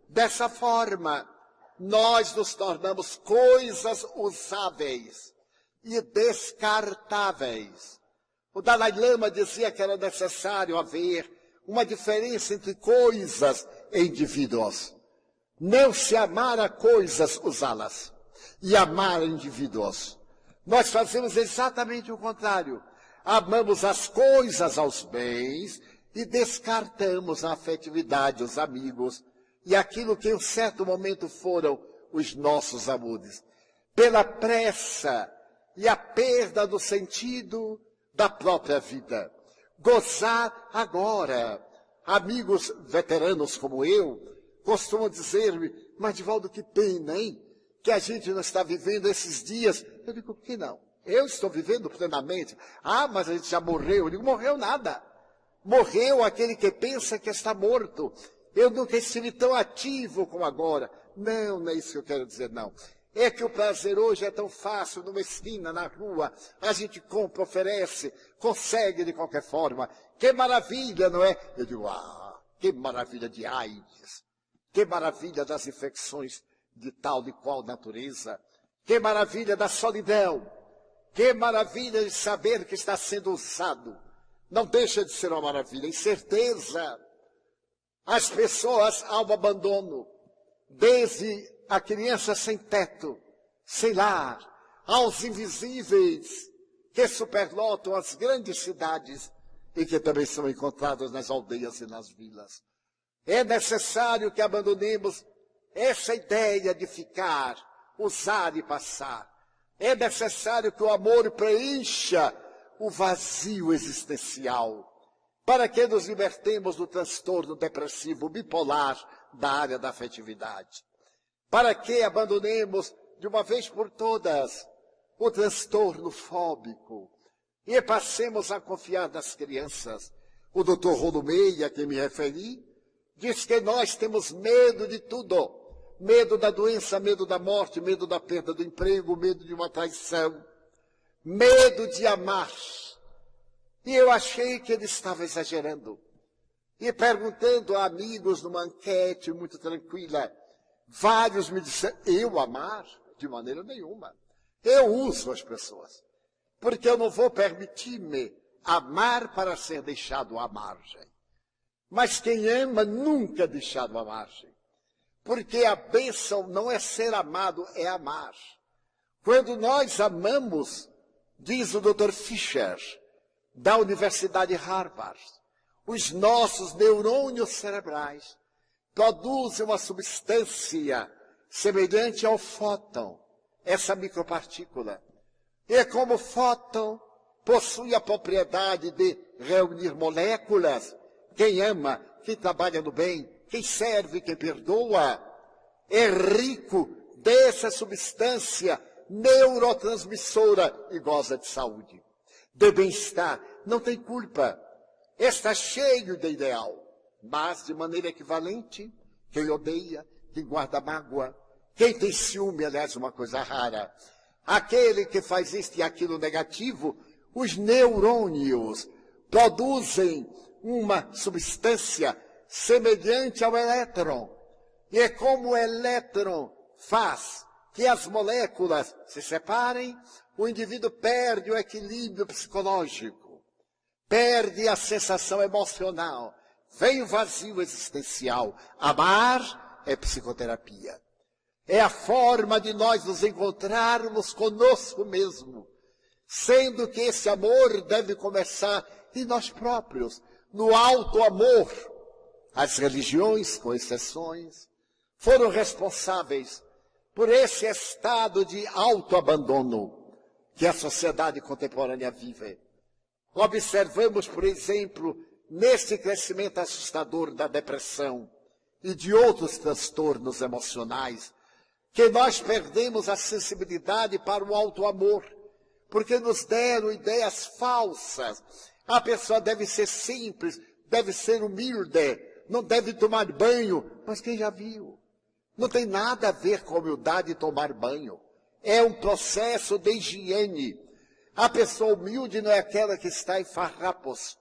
Dessa forma, nós nos tornamos coisas usáveis e descartáveis. O Dalai Lama dizia que era necessário haver uma diferença entre coisas e indivíduos. Não se amar a coisas, usá-las, e amar indivíduos. Nós fazemos exatamente o contrário. Amamos as coisas aos bens e descartamos a afetividade, os amigos, e aquilo que em um certo momento foram os nossos amores. Pela pressa e a perda do sentido da própria vida. Gozar agora. Amigos veteranos como eu costumam dizer-me, mas Divaldo, que pena, hein? Que a gente não está vivendo esses dias. Eu digo, que não? Eu estou vivendo plenamente. Ah, mas a gente já morreu. Eu digo, morreu nada. Morreu aquele que pensa que está morto. Eu nunca estive tão ativo como agora. Não, não é isso que eu quero dizer, não. É que o prazer hoje é tão fácil, numa esquina, na rua, a gente compra, oferece, consegue de qualquer forma. Que maravilha, não é? Eu digo, ah, que maravilha de AIDS, que maravilha das infecções de tal e qual natureza, que maravilha da solidão, que maravilha de saber que está sendo usado. Não deixa de ser uma maravilha, incerteza as pessoas ao abandono, desde a criança sem teto, sem lar, aos invisíveis que superlotam as grandes cidades e que também são encontrados nas aldeias e nas vilas. É necessário que abandonemos essa ideia de ficar, usar e passar. É necessário que o amor preencha o vazio existencial para que nos libertemos do transtorno depressivo bipolar da área da afetividade? Para que abandonemos de uma vez por todas o transtorno fóbico e passemos a confiar nas crianças? O doutor Rolomei, a quem me referi, diz que nós temos medo de tudo, medo da doença, medo da morte, medo da perda do emprego, medo de uma traição, medo de amar. E eu achei que ele estava exagerando. E perguntando a amigos numa enquete muito tranquila, vários me disseram, eu amar? De maneira nenhuma. Eu uso as pessoas. Porque eu não vou permitir-me amar para ser deixado à margem. Mas quem ama nunca é deixado à margem. Porque a bênção não é ser amado, é amar. Quando nós amamos, diz o Dr. Fischer, da Universidade Harvard, os nossos neurônios cerebrais produzem uma substância semelhante ao fóton, essa micropartícula. E como fóton possui a propriedade de reunir moléculas, quem ama, quem trabalha no bem, quem serve, quem perdoa, é rico dessa substância neurotransmissora e goza de saúde, de bem-estar, não tem culpa, está cheio de ideal, mas de maneira equivalente, quem odeia, quem guarda mágoa, quem tem ciúme, aliás, uma coisa rara, aquele que faz isto e aquilo negativo, os neurônios produzem uma substância semelhante ao elétron. E é como o elétron faz que as moléculas se separem, o indivíduo perde o equilíbrio psicológico, perde a sensação emocional, vem o vazio existencial. Amar é psicoterapia. É a forma de nós nos encontrarmos conosco mesmo, sendo que esse amor deve começar em nós próprios, no alto amor. As religiões, com exceções, foram responsáveis por esse estado de autoabandono que a sociedade contemporânea vive. Observamos, por exemplo, nesse crescimento assustador da depressão e de outros transtornos emocionais, que nós perdemos a sensibilidade para o auto-amor, porque nos deram ideias falsas. A pessoa deve ser simples, deve ser humilde, não deve tomar banho, mas quem já viu? Não tem nada a ver com humildade tomar banho. É um processo de higiene. A pessoa humilde não é aquela que está em farrapos.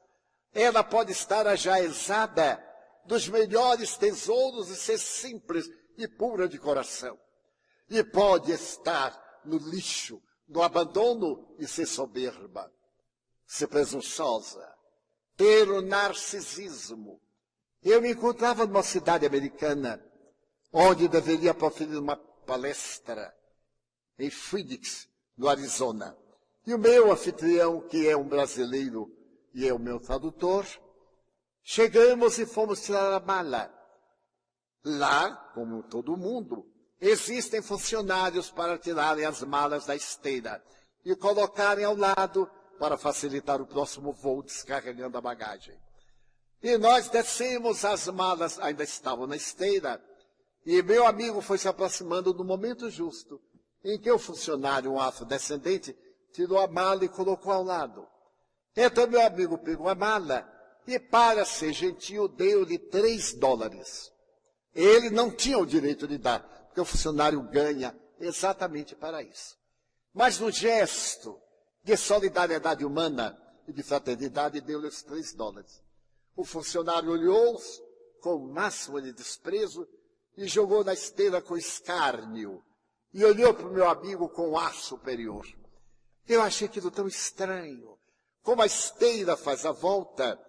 Ela pode estar ajaezada dos melhores tesouros e ser simples e pura de coração. E pode estar no lixo, no abandono e ser soberba, ser presunçosa, ter o narcisismo. Eu me encontrava numa cidade americana onde deveria proferir uma palestra em Phoenix, no Arizona. E o meu anfitrião, que é um brasileiro e é o meu tradutor, chegamos e fomos tirar a mala. Lá, como todo mundo, existem funcionários para tirarem as malas da esteira e colocarem ao lado para facilitar o próximo voo descarregando a bagagem. E nós descemos as malas, ainda estavam na esteira, e meu amigo foi se aproximando no momento justo em que o funcionário, um afrodescendente, tirou a mala e colocou ao lado. Então meu amigo pegou a mala e, para ser gentil, deu-lhe três dólares. Ele não tinha o direito de dar, porque o funcionário ganha exatamente para isso. Mas no gesto de solidariedade humana e de fraternidade, deu-lhe os três dólares. O funcionário olhou-os com o máximo de desprezo e jogou na esteira com escárnio e olhou para o meu amigo com ar superior. Eu achei aquilo tão estranho. Como a esteira faz a volta,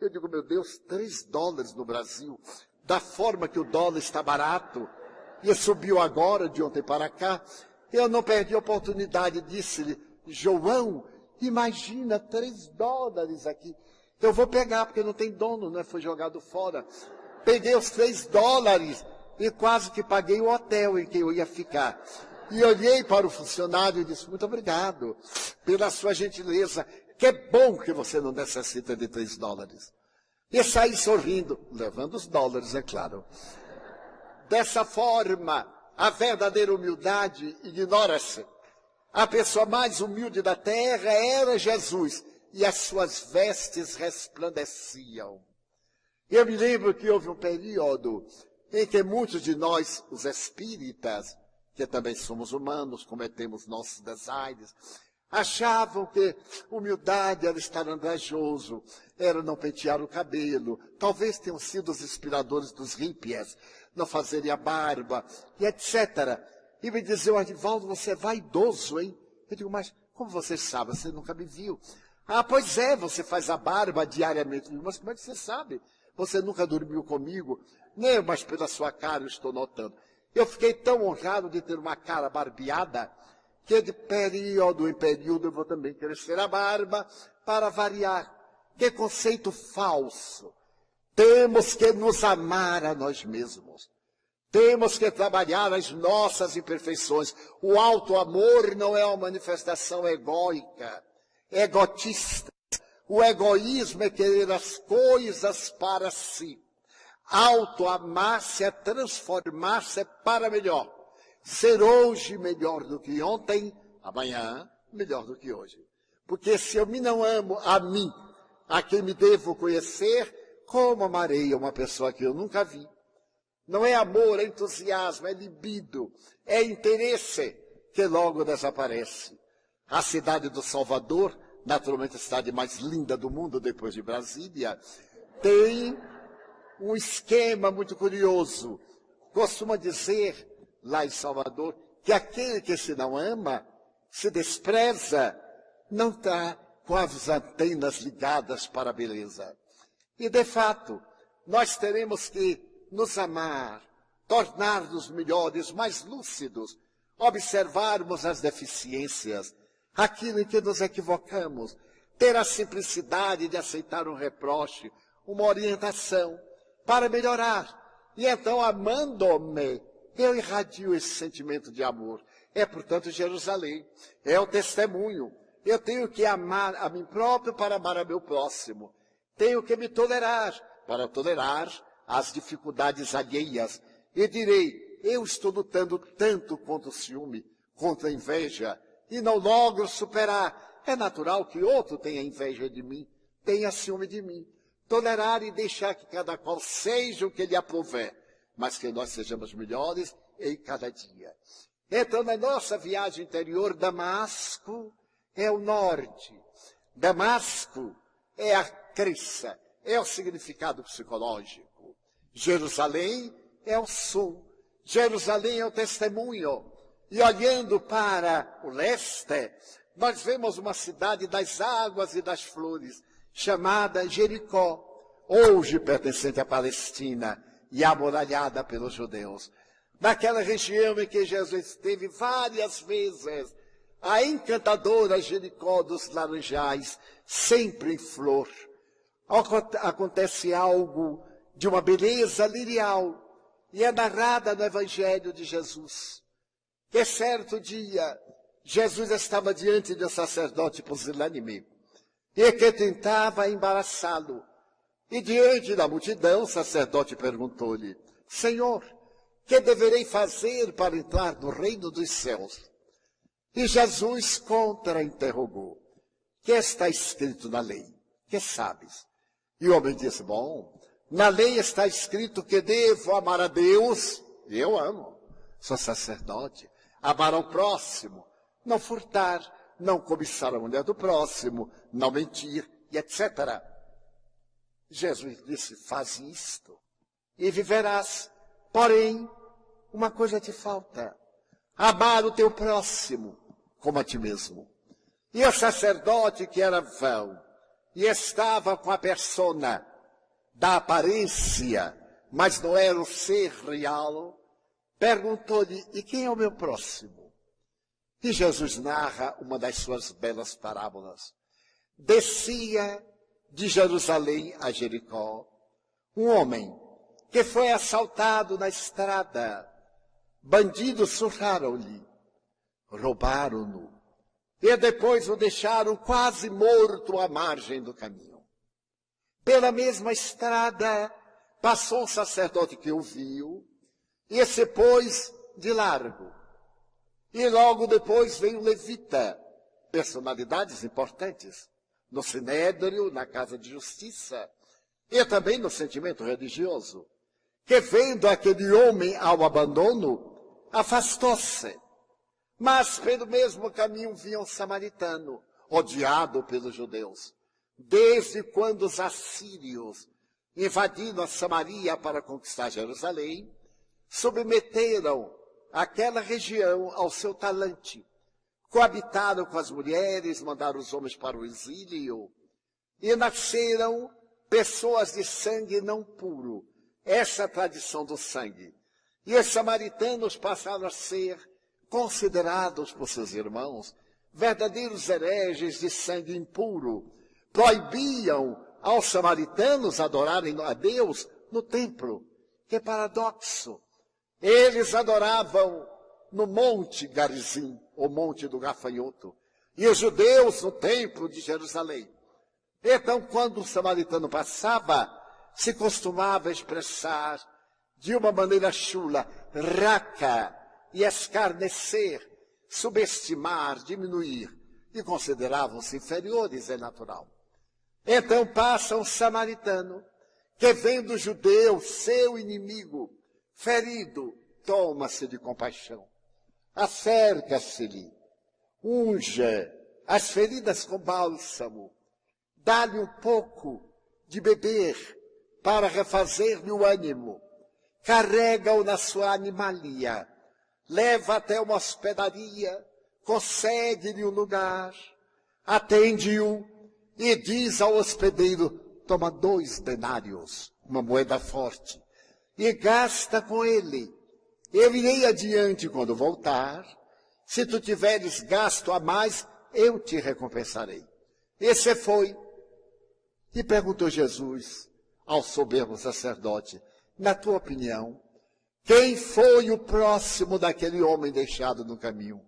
eu digo, meu Deus, três dólares no Brasil, da forma que o dólar está barato, e subiu agora, de ontem para cá, eu não perdi a oportunidade, disse-lhe, João, imagina, três dólares aqui. Eu vou pegar, porque não tem dono, né? Foi jogado fora. Peguei os três dólares e quase que paguei o hotel em que eu ia ficar. E olhei para o funcionário e disse, muito obrigado pela sua gentileza. Que bom que você não necessita de três dólares. E saí sorrindo, levando os dólares, é claro. Dessa forma, a verdadeira humildade ignora-se. A pessoa mais humilde da terra era Jesus, e as suas vestes resplandeciam. Eu me lembro que houve um período em que muitos de nós, os espíritas, que também somos humanos, cometemos nossos desaires, achavam que humildade era estar andrajoso, era não pentear o cabelo, talvez tenham sido os inspiradores dos hippies, não fazerem a barba, e etc. E me diziam, Arnivaldo, você é vaidoso, hein? Eu digo, mas como você sabe? Você nunca me viu. Ah, pois é, você faz a barba diariamente. Mas como é que você sabe? Você nunca dormiu comigo? Nem, mas pela sua cara eu estou notando. Eu fiquei tão honrado de ter uma cara barbeada, que de período em período eu vou também crescer a barba para variar. Que conceito falso. Temos que nos amar a nós mesmos. Temos que trabalhar as nossas imperfeições. O alto amor não é uma manifestação egóica, egotista. O egoísmo é querer as coisas para si. Auto-amar-se é transformar-se para melhor. Ser hoje melhor do que ontem, amanhã melhor do que hoje. Porque se eu me não amo a mim, a quem me devo conhecer, como amarei uma pessoa que eu nunca vi? Não é amor, é entusiasmo, é libido, é interesse que logo desaparece. A cidade do Salvador, naturalmente a cidade mais linda do mundo depois de Brasília, tem um esquema muito curioso. Costuma dizer lá em Salvador que aquele que se não ama, se despreza, não está com as antenas ligadas para a beleza. E de fato, nós teremos que nos amar, tornar-nos melhores, mais lúcidos, observarmos as deficiências, aquilo em que nos equivocamos, ter a simplicidade de aceitar um reproche, uma orientação, para melhorar. E então, amando-me, eu irradio esse sentimento de amor. É, portanto, Jerusalém. É o testemunho. Eu tenho que amar a mim próprio para amar a meu próximo. Tenho que me tolerar para tolerar as dificuldades alheias. E direi, eu estou lutando tanto contra o ciúme, contra a inveja, e não logro superar. É natural que outro tenha inveja de mim, tenha ciúme de mim. Tolerar e deixar que cada qual seja o que lhe aprouver, mas que nós sejamos melhores em cada dia. Então, na nossa viagem interior, Damasco é o norte. Damasco é a crença, é o significado psicológico. Jerusalém é o sul, Jerusalém é o testemunho. E olhando para o leste, nós vemos uma cidade das águas e das flores, chamada Jericó, hoje pertencente à Palestina e amuralhada pelos judeus. Naquela região em que Jesus esteve várias vezes, a encantadora Jericó dos Laranjais, sempre em flor. Acontece algo de uma beleza lirial, e é narrada no Evangelho de Jesus. Que certo dia, Jesus estava diante de um sacerdote pusilânime, e que tentava embaraçá-lo. E diante da multidão, o sacerdote perguntou-lhe, Senhor, que deverei fazer para entrar no reino dos céus? E Jesus contra-interrogou, que está escrito na lei? Que sabes? E o homem disse, bom, na lei está escrito que devo amar a Deus, e eu amo, sou sacerdote, amar ao próximo, não furtar, não cobiçar a mulher do próximo, não mentir, e etc. Jesus disse: faz isto e viverás. Porém, uma coisa te falta: amar o teu próximo como a ti mesmo. E o sacerdote que era vão e estava com a persona da aparência, mas não era o ser real, perguntou-lhe: E quem é o meu próximo? E Jesus narra uma das suas belas parábolas. Descia de Jerusalém a Jericó um homem que foi assaltado na estrada. Bandidos surraram-lhe, roubaram-no e depois o deixaram quase morto à margem do caminho. Pela mesma estrada passou um sacerdote que o viu e se pôs de largo. E logo depois veio levita, personalidades importantes, no sinédrio, na casa de justiça, e também no sentimento religioso. que vendo aquele homem ao abandono, afastou-se. Mas pelo mesmo caminho vinha um samaritano, odiado pelos judeus. Desde quando os assírios invadiram a Samaria para conquistar Jerusalém, submeteram aquela região ao seu talante, coabitaram com as mulheres, mandaram os homens para o exílio, e nasceram pessoas de sangue não puro. Essa é a tradição do sangue. E os samaritanos passaram a ser considerados por seus irmãos verdadeiros hereges de sangue impuro. Proibiam aos samaritanos adorarem a Deus no templo. Que paradoxo! Eles adoravam no Monte Garizim, o Monte do Gafanhoto, e os judeus no Templo de Jerusalém. Então, quando o samaritano passava, se costumava expressar de uma maneira chula, raca, e escarnecer, subestimar, diminuir, e consideravam-se inferiores, é natural. Então passa um samaritano, que vendo o judeu, seu inimigo, ferido, toma-se de compaixão, acerca-se-lhe, unge as feridas com bálsamo, dá-lhe um pouco de beber para refazer-lhe o ânimo, carrega-o na sua animalia, leva até uma hospedaria, consegue-lhe um lugar, atende-o e diz ao hospedeiro: toma dois denários, uma moeda forte, e gasta com ele. Eu irei adiante quando voltar. Se tu tiveres gasto a mais, eu te recompensarei. Esse foi. E perguntou Jesus ao soberbo sacerdote: Na tua opinião, quem foi o próximo daquele homem deixado no caminho?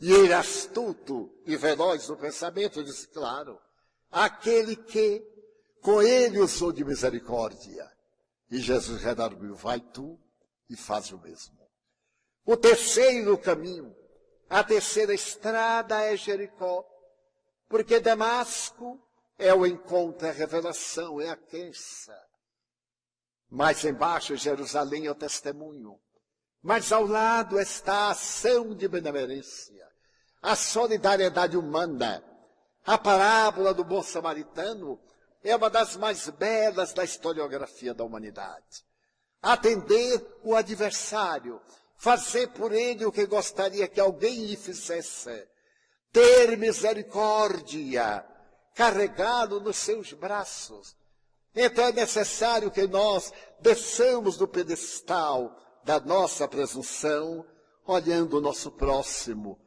E ele, astuto e veloz no pensamento, disse: Claro, aquele que com ele usou de misericórdia. E Jesus redarguiu: Vai tu e faz o mesmo. O terceiro caminho, a terceira estrada é Jericó, porque Damasco é o encontro, é a revelação, é a crença. Mais embaixo, Jerusalém é o testemunho. Mas ao lado está a ação de benemerência, a solidariedade humana. A parábola do bom samaritano é uma das mais belas da historiografia da humanidade. Atender o adversário, fazer por ele o que gostaria que alguém lhe fizesse, ter misericórdia, carregá-lo nos seus braços, então é necessário que nós desçamos do pedestal da nossa presunção, olhando o nosso próximo,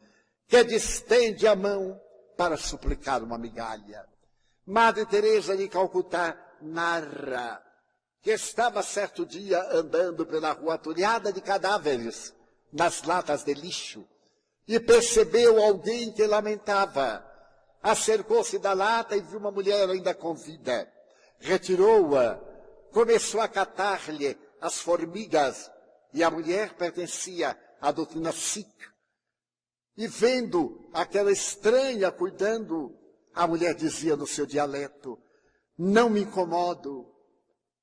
que distende a mão para suplicar uma migalha. Madre Teresa de Calcutá narra que estava certo dia andando pela rua atulhada de cadáveres nas latas de lixo e percebeu alguém que lamentava. Acercou-se da lata e viu uma mulher ainda com vida retirou-a, começou a catar-lhe as formigas, e a mulher pertencia à doutrina Sikh. E vendo aquela estranha cuidando, a mulher dizia no seu dialeto: Não me incomodo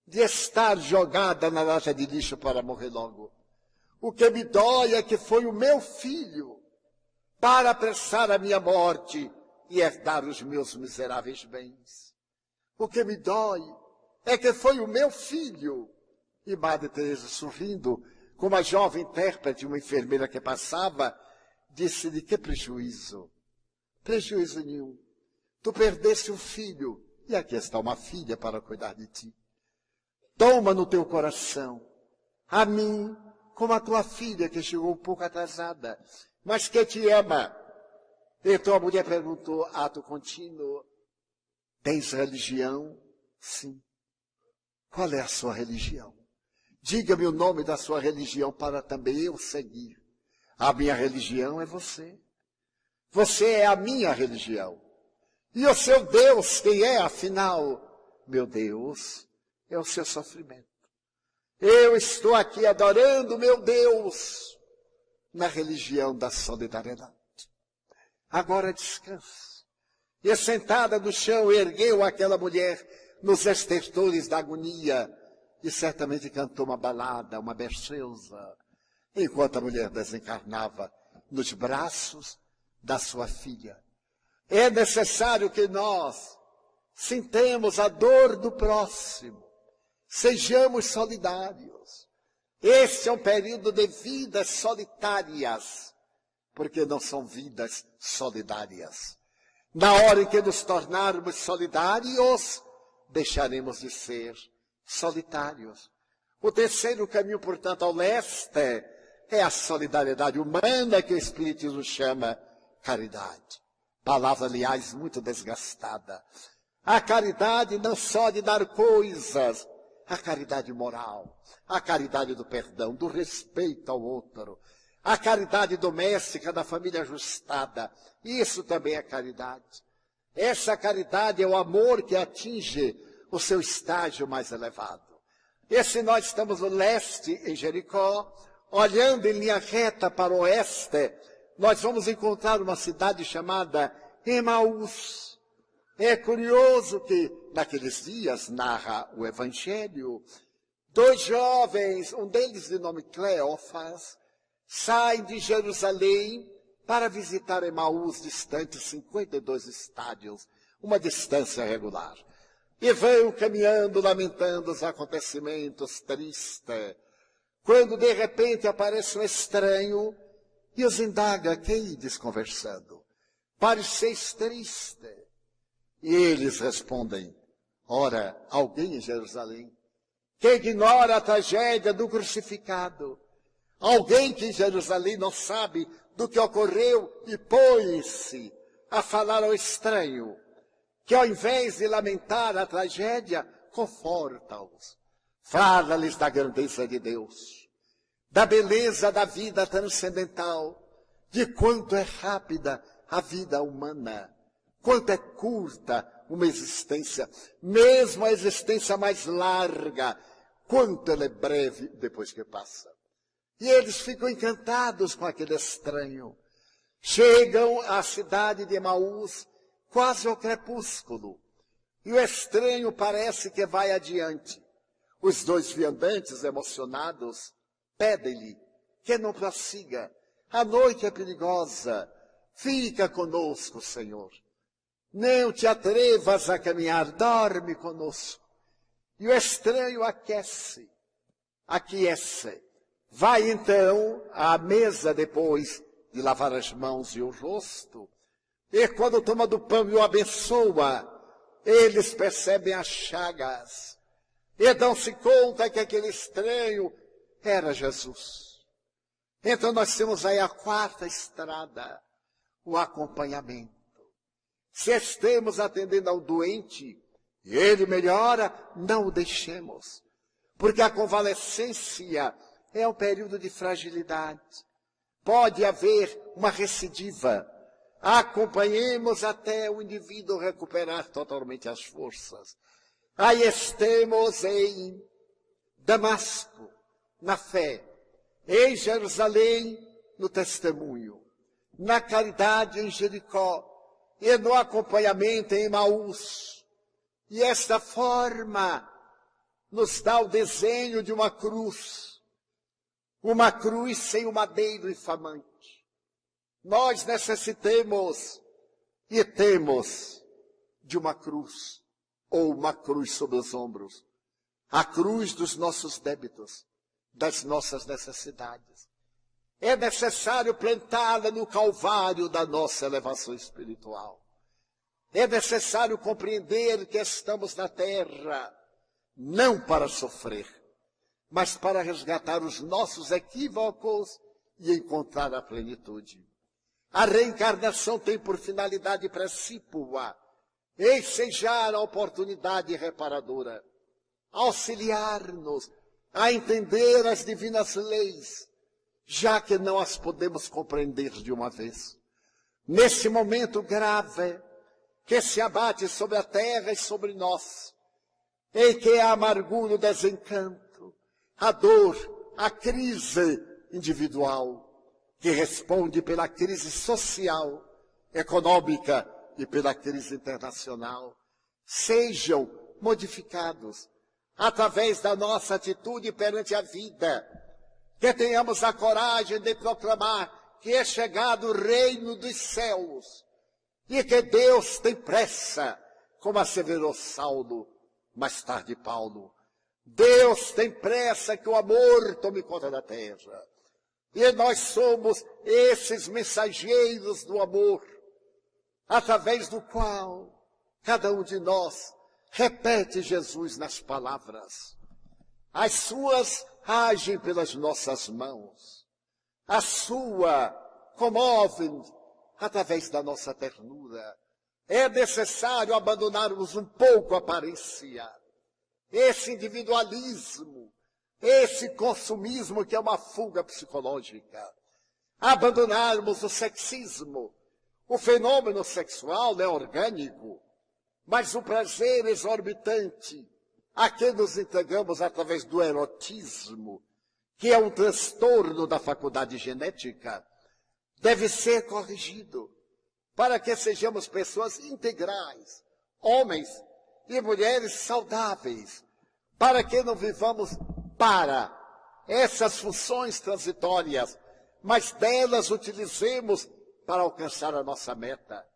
de estar jogada na loja de lixo para morrer logo. O que me dói é que foi o meu filho para apressar a minha morte e herdar os meus miseráveis bens. O que me dói é que foi o meu filho. E Madre Teresa, sorrindo, com uma jovem intérprete, uma enfermeira que passava, disse-lhe, que prejuízo. Prejuízo nenhum. Tu perdeste um filho, e aqui está uma filha para cuidar de ti. Toma no teu coração a mim como a tua filha, que chegou um pouco atrasada, mas que te ama. Então a mulher perguntou, ato contínuo, Tens religião? Sim. Qual é a sua religião? Diga-me o nome da sua religião para também eu seguir. A minha religião é você. Você é a minha religião. E o seu Deus, quem é, afinal? Meu Deus é o seu sofrimento. Eu estou aqui adorando meu Deus na religião da solidariedade. Agora descanse e sentada no chão ergueu aquela mulher nos estertores da agonia e certamente cantou uma balada, uma berceusa, enquanto a mulher desencarnava nos braços da sua filha. É necessário que nós sintamos a dor do próximo, sejamos solidários. Este é um período de vidas solitárias, porque não são vidas solidárias. Na hora em que nos tornarmos solidários, deixaremos de ser solitários. O terceiro caminho, portanto, ao leste, é a solidariedade humana que o Espiritismo chama caridade. Palavra, aliás, muito desgastada. A caridade não só de dar coisas, a caridade moral, a caridade do perdão, do respeito ao outro, a caridade doméstica da família ajustada. Isso também é caridade. Essa caridade é o amor que atinge o seu estágio mais elevado. E se nós estamos no leste, em Jericó, olhando em linha reta para o oeste, nós vamos encontrar uma cidade chamada Emaús. É curioso que, naqueles dias, narra o Evangelho, dois jovens, um deles de nome Cleófas, saem de Jerusalém para visitar Emaús, distante 52 estádios, uma distância regular. E vão caminhando, lamentando os acontecimentos tristes, quando de repente aparece um estranho e os indaga, que ides conversando? Pareceis triste. E eles respondem, ora, alguém em Jerusalém que ignora a tragédia do crucificado, alguém que em Jerusalém não sabe do que ocorreu e pôs-se a falar ao estranho, que ao invés de lamentar a tragédia, conforta-os Fala-lhes da grandeza de Deus, da beleza da vida transcendental, de quanto é rápida a vida humana, quanto é curta uma existência, mesmo a existência mais larga, quanto ela é breve depois que passa. E eles ficam encantados com aquele estranho. Chegam à cidade de Emaús quase ao crepúsculo. E o estranho parece que vai adiante. Os dois viandantes, emocionados, pedem-lhe que não prossiga. A noite é perigosa. Fica conosco, Senhor. Não te atrevas a caminhar, dorme conosco. E o estranho aquece, aquece. Vai então à mesa depois de lavar as mãos e o rosto. E quando toma do pão e o abençoa, eles percebem as chagas e dão-se conta que aquele estranho era Jesus. Então nós temos aí a quarta estrada, o acompanhamento. Se estamos atendendo ao doente e ele melhora, não o deixemos. Porque a convalescência é um período de fragilidade. Pode haver uma recidiva. Acompanhemos até o indivíduo recuperar totalmente as forças. Aí estamos em Damasco, na fé, em Jerusalém, no testemunho, na caridade em Jericó e no acompanhamento em Maús. E esta forma nos dá o desenho de uma cruz, uma cruz sem o madeiro infamante. Nós necessitemos e temos de uma cruz ou uma cruz sobre os ombros. A cruz dos nossos débitos, das nossas necessidades. É necessário plantá-la no calvário da nossa elevação espiritual. É necessário compreender que estamos na terra não para sofrer, mas para resgatar os nossos equívocos e encontrar a plenitude. A reencarnação tem por finalidade precípua ensejar a oportunidade reparadora, auxiliar-nos a entender as divinas leis, já que não as podemos compreender de uma vez. Nesse momento grave que se abate sobre a terra e sobre nós, em que a amargura, o desencanto, a dor, a crise individual, que responde pela crise social, econômica e pela crise internacional, sejam modificados através da nossa atitude perante a vida, que tenhamos a coragem de proclamar que é chegado o reino dos céus e que Deus tem pressa, como asseverou Saulo, mais tarde Paulo. Deus tem pressa que o amor tome conta da terra. E nós somos esses mensageiros do amor, através do qual cada um de nós repete Jesus nas palavras. As suas agem pelas nossas mãos. A sua comove através da nossa ternura. É necessário abandonarmos um pouco a aparência, esse individualismo, esse consumismo que é uma fuga psicológica. Abandonarmos o sexismo. O fenômeno sexual é orgânico, mas o prazer exorbitante a que nos entregamos através do erotismo, que é um transtorno da faculdade genética, deve ser corrigido para que sejamos pessoas integrais, homens e mulheres saudáveis, para que não vivamos para essas funções transitórias, mas delas utilizemos para alcançar a nossa meta.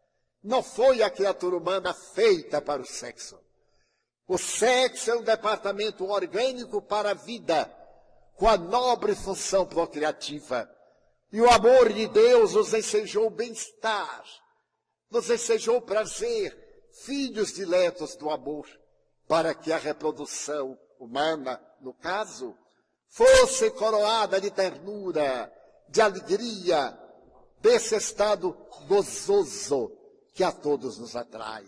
Não foi a criatura humana feita para o sexo. O sexo é um departamento orgânico para a vida, com a nobre função procriativa. E o amor de Deus nos ensejou o bem-estar, nos ensejou prazer, filhos diletos do amor, para que a reprodução humana, no caso, fosse coroada de ternura, de alegria, desse estado gozoso que a todos nos atrai.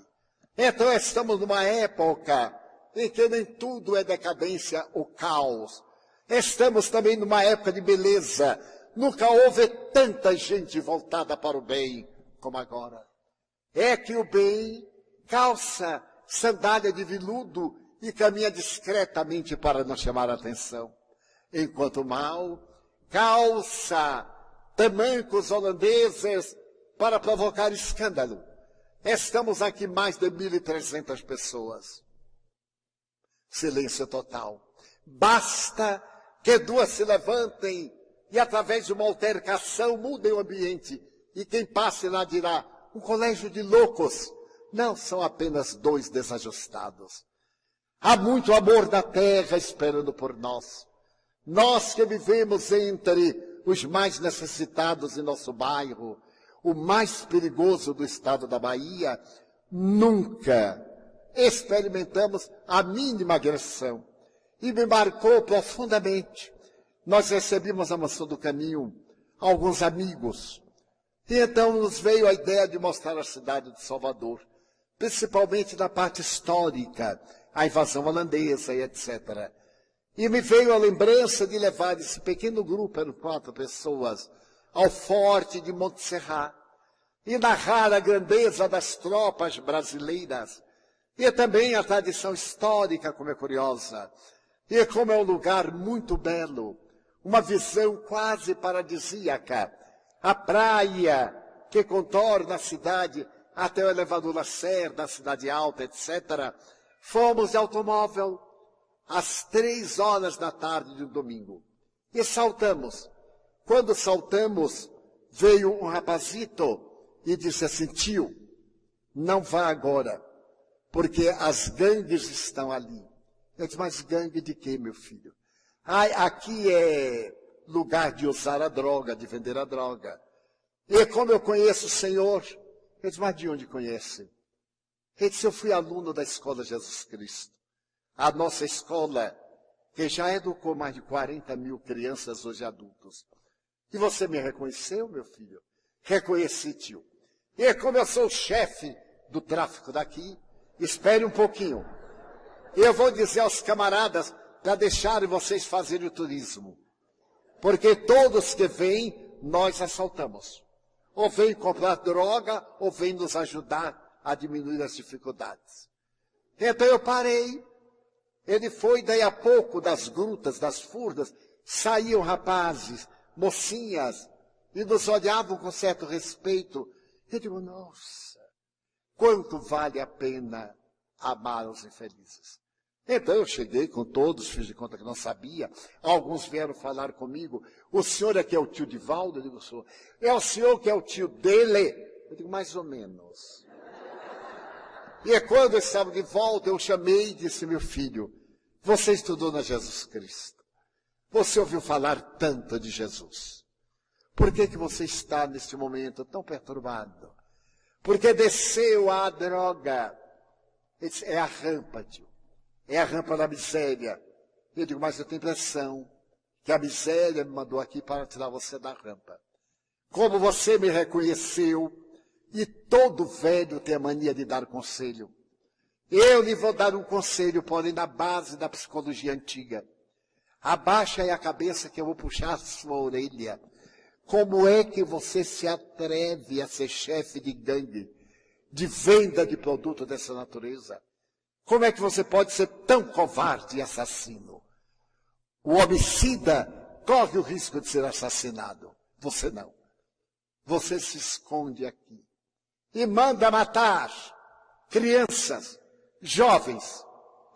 Então estamos numa época em que nem tudo é decadência ou caos. Estamos também numa época de beleza. Nunca houve tanta gente voltada para o bem como agora. É que o bem calça sandália de veludo e caminha discretamente para não chamar a atenção. Enquanto o mal calça tamancos holandeses para provocar escândalo Estamos aqui mais de 1.300 pessoas. Silêncio total. Basta que duas se levantem e, através de uma altercação, mudem o ambiente. E quem passe lá dirá: um colégio de loucos. Não, são apenas dois desajustados. Há muito amor da terra esperando por nós. Nós que vivemos entre os mais necessitados em nosso bairro, o mais perigoso do estado da Bahia, nunca experimentamos a mínima agressão. E me marcou profundamente. Nós recebemos a maçã do caminho alguns amigos. E então nos veio a ideia de mostrar a cidade de Salvador, principalmente na parte histórica, a invasão holandesa e etc. E me veio a lembrança de levar esse pequeno grupo, eram quatro pessoas, ao forte de Montserrat e narrar a grandeza das tropas brasileiras e também a tradição histórica, como é curiosa, e como é um lugar muito belo, uma visão quase paradisíaca, a praia que contorna a cidade até o elevador Lacerda, a cidade alta, etc. Fomos de automóvel às três horas da tarde de um domingo e saltamos. Quando saltamos, veio um rapazito e disse assim: tio, não vá agora, porque as gangues estão ali. Eu disse: mas gangue de quê, meu filho? Ai, aqui é lugar de usar a droga, de vender a droga. E como eu conheço o Senhor, eu disse: mas de onde conhece? Ele disse: eu fui aluno da escola Jesus Cristo. A nossa escola, que já educou mais de 40 mil crianças hoje adultos. E você me reconheceu, meu filho? Reconheci, tio. E como eu sou o chefe do tráfico daqui, espere um pouquinho. Eu vou dizer aos camaradas para deixarem vocês fazerem o turismo. Porque todos que vêm, nós assaltamos. Ou vêm comprar droga, ou vêm nos ajudar a diminuir as dificuldades. Então eu parei. Ele foi, daí a pouco, das grutas, das furdas, saíam rapazes, mocinhas, e nos olhavam com certo respeito, eu digo, nossa, quanto vale a pena amar os infelizes. Então eu cheguei com todos, fiz de conta que não sabia. Alguns vieram falar comigo. O senhor é que é o tio de Valdo? Eu digo, sou. É o senhor que é o tio dele? Eu digo, mais ou menos. E é quando eu estava de volta, eu chamei e disse, meu filho, você estudou na Jesus Cristo. Você ouviu falar tanto de Jesus. Por que, que você está neste momento tão perturbado? Porque desceu a droga. É a rampa, tio. É a rampa da miséria. Eu digo, mas eu tenho impressão que a miséria me mandou aqui para tirar você da rampa. Como você me reconheceu, e todo velho tem a mania de dar conselho. Eu lhe vou dar um conselho, porém, na base da psicologia antiga. Abaixa aí a cabeça que eu vou puxar a sua orelha. Como é que você se atreve a ser chefe de gangue, de venda de produto dessa natureza? Como é que você pode ser tão covarde e assassino? O homicida corre o risco de ser assassinado. Você não. Você se esconde aqui e manda matar crianças, jovens.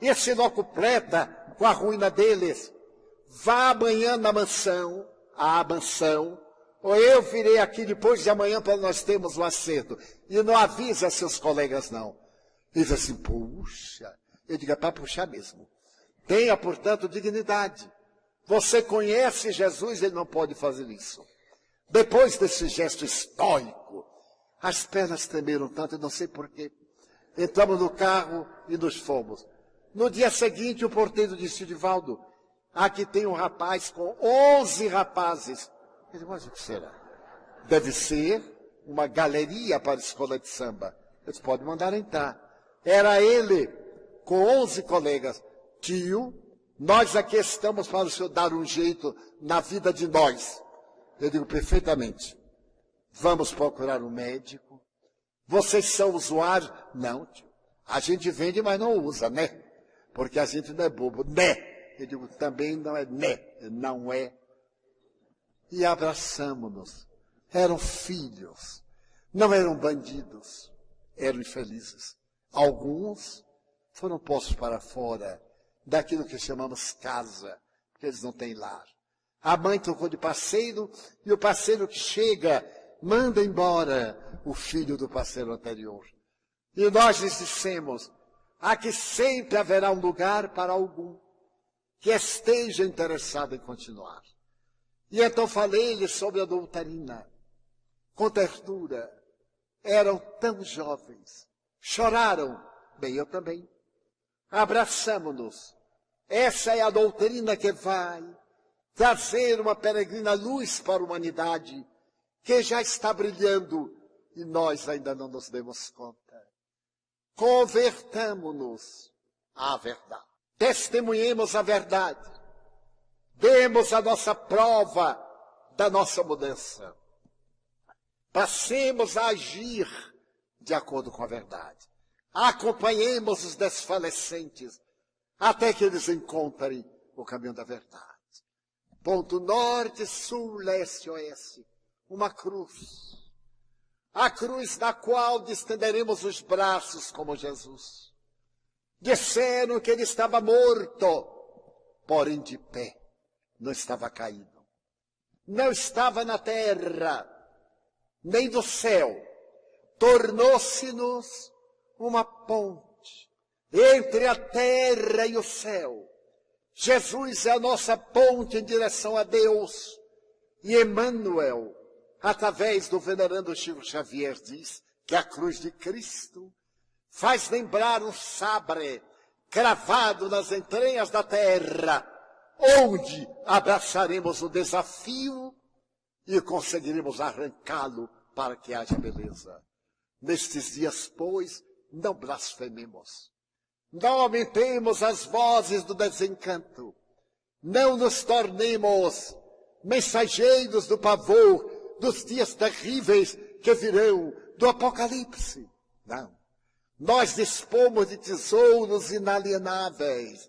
Esse não completa com a ruína deles. Vá amanhã na mansão, à mansão, ou eu virei aqui depois de amanhã para nós termos o um acerto. E não avisa seus colegas, não. Diz assim, puxa. Eu digo, é para puxar mesmo. Tenha, portanto, dignidade. Você conhece Jesus, ele não pode fazer isso. Depois desse gesto estoico, as pernas tremeram tanto, eu não sei porquê. Entramos no carro e nos fomos. No dia seguinte, o porteiro disse, Divaldo, aqui tem um rapaz com 11 rapazes. Eu disse, mas o que será? Deve ser uma galeria para a escola de samba. Eles podem mandar entrar. Era ele, com 11 colegas. Tio, nós aqui estamos para o senhor dar um jeito na vida de nós. Eu digo perfeitamente. Vamos procurar um médico. Vocês são usuários? Não, tio. A gente vende, mas não usa, né? Porque a gente não é bobo, né? Eu digo, também não é né, não é. E abraçamos-nos. Eram filhos. Não eram bandidos. Eram infelizes. Alguns foram postos para fora daquilo que chamamos casa, porque eles não têm lar. A mãe trocou de parceiro e o parceiro que chega manda embora o filho do parceiro anterior. E nós lhes dissemos, aqui sempre haverá um lugar para algum que esteja interessado em continuar. E então falei-lhes sobre a doutrina, com ternura. Eram tão jovens, choraram, bem eu também. Abraçamos-nos. Essa é a doutrina que vai trazer uma peregrina luz para a humanidade que já está brilhando e nós ainda não nos demos conta. Convertamo-nos à verdade. Testemunhemos a verdade. Demos a nossa prova da nossa mudança. Passemos a agir de acordo com a verdade. Acompanhemos os desfalecentes até que eles encontrem o caminho da verdade. Ponto norte, sul, leste, oeste uma cruz. A cruz da qual estenderemos os braços como Jesus. Disseram que ele estava morto, porém de pé, não estava caído. Não estava na terra, nem do céu. Tornou-se-nos uma ponte entre a terra e o céu. Jesus é a nossa ponte em direção a Deus. E Emmanuel através do venerando Chico Xavier, diz que a cruz de Cristo faz lembrar um sabre cravado nas entranhas da terra, onde abraçaremos o desafio e conseguiremos arrancá-lo para que haja beleza. Nestes dias, pois, não blasfememos. Não aumentemos as vozes do desencanto. Não nos tornemos mensageiros do pavor dos dias terríveis que virão, do Apocalipse. Não. Nós dispomos de tesouros inalienáveis.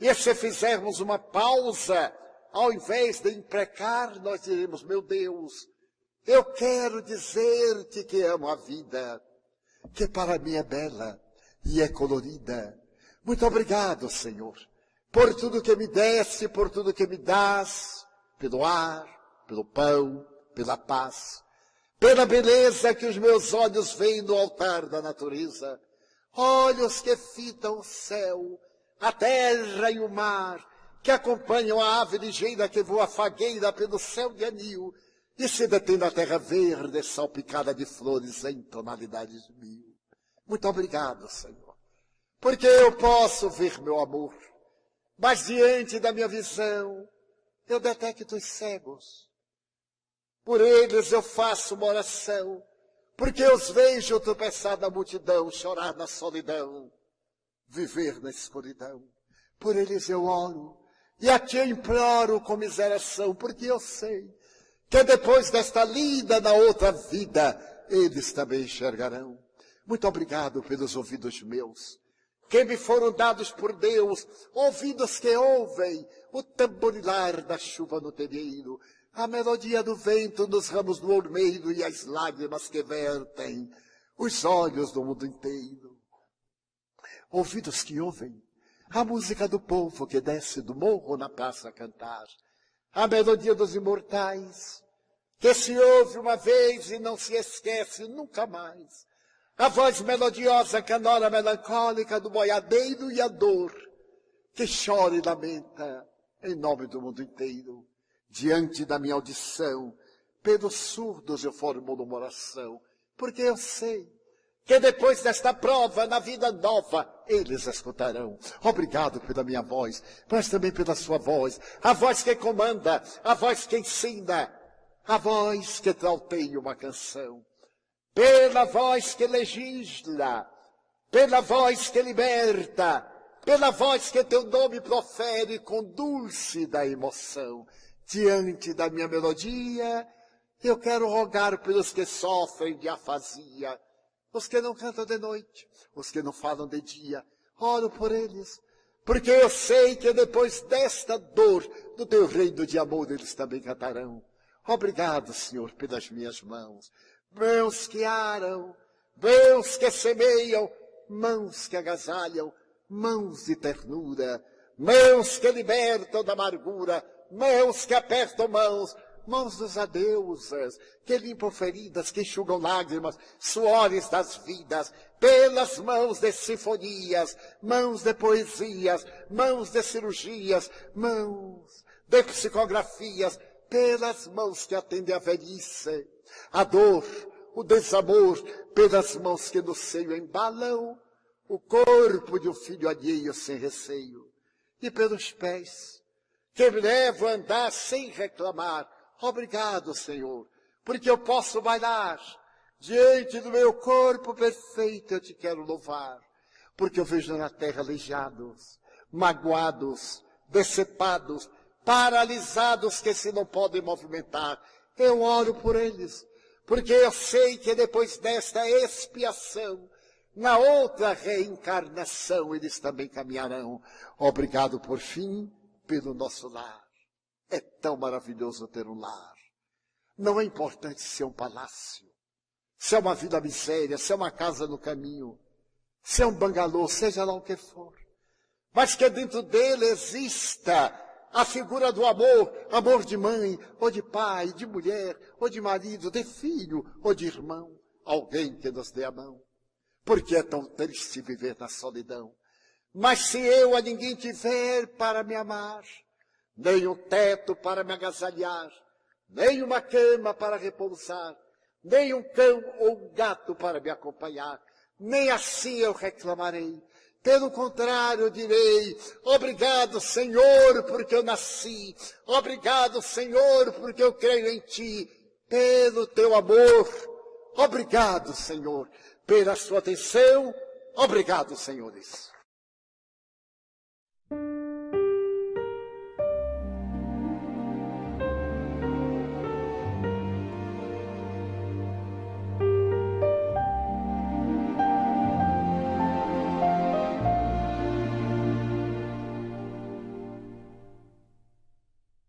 E se fizermos uma pausa, ao invés de imprecar, nós diremos, meu Deus, eu quero dizer-te que amo a vida, que para mim é bela e é colorida, Muito obrigado, Senhor, por tudo que me deste, por tudo que me dás, pelo ar, pelo pão, pela paz, pela beleza que os meus olhos veem no altar da natureza, olhos que fitam o céu, a terra e o mar, que acompanham a ave ligeira que voa fagueira pelo céu de anil e se detém na terra verde salpicada de flores em tonalidades mil. Muito obrigado, Senhor, porque eu posso ver meu amor, mas diante da minha visão eu detecto os cegos. Por eles eu faço uma oração, porque os vejo tropeçar na multidão, chorar na solidão, viver na escuridão. Por eles eu oro, e a ti imploro com miseração, porque eu sei que depois desta linda na outra vida, eles também enxergarão. Muito obrigado pelos ouvidos meus, que me foram dados por Deus, ouvidos que ouvem o tamborilar da chuva no terreiro, a melodia do vento nos ramos do ormeiro e as lágrimas que vertem os olhos do mundo inteiro. Ouvidos que ouvem a música do povo que desce do morro na praça a cantar, a melodia dos imortais, que se ouve uma vez e não se esquece nunca mais, a voz melodiosa canora melancólica do boiadeiro e a dor, que chora e lamenta em nome do mundo inteiro. Diante da minha audição, pelos surdos eu formulo uma oração, porque eu sei que depois desta prova, na vida nova, eles escutarão. Obrigado pela minha voz, mas também pela sua voz, a voz que comanda, a voz que ensina, a voz que trauteia uma canção, pela voz que legisla, pela voz que liberta, pela voz que teu nome profere com dulce da emoção. Diante da minha melodia, eu quero rogar pelos que sofrem de afasia, os que não cantam de noite, os que não falam de dia. Oro por eles, porque eu sei que depois desta dor, do teu reino de amor, eles também cantarão. Obrigado, Senhor, pelas minhas mãos. Mãos que aram, mãos que semeiam, mãos que agasalham, mãos de ternura, mãos que libertam da amargura, mãos que apertam mãos, mãos dos adeusas, que limpam feridas, que enxugam lágrimas, suores das vidas, pelas mãos de sinfonias, mãos de poesias, mãos de cirurgias, mãos de psicografias, pelas mãos que atendem a velhice, a dor, o desamor, pelas mãos que no seio embalam o corpo de um filho alheio sem receio, e pelos pés que me levam a andar sem reclamar, Obrigado, Senhor, porque eu posso bailar diante do meu corpo perfeito. Eu te quero louvar, porque eu vejo na terra aleijados, magoados, decepados, paralisados que se não podem movimentar. Eu oro por eles, porque eu sei que depois desta expiação, na outra reencarnação, eles também caminharão. Obrigado por fim pelo nosso lar. É tão maravilhoso ter um lar. Não é importante se é um palácio, se é uma vida miséria, se é uma casa no caminho, se é um bangalô, seja lá o que for. Mas que dentro dele exista a figura do amor, amor de mãe, ou de pai, de mulher, ou de marido, de filho, ou de irmão, alguém que nos dê a mão. Porque é tão triste viver na solidão. Mas se eu a ninguém tiver para me amar, nem um teto para me agasalhar, nem uma cama para repousar, nem um cão ou um gato para me acompanhar. Nem assim eu reclamarei. Pelo contrário, direi: Obrigado, Senhor, porque eu nasci. Obrigado, Senhor, porque eu creio em Ti. Pelo Teu amor. Obrigado, Senhor, pela Sua atenção. Obrigado, senhores.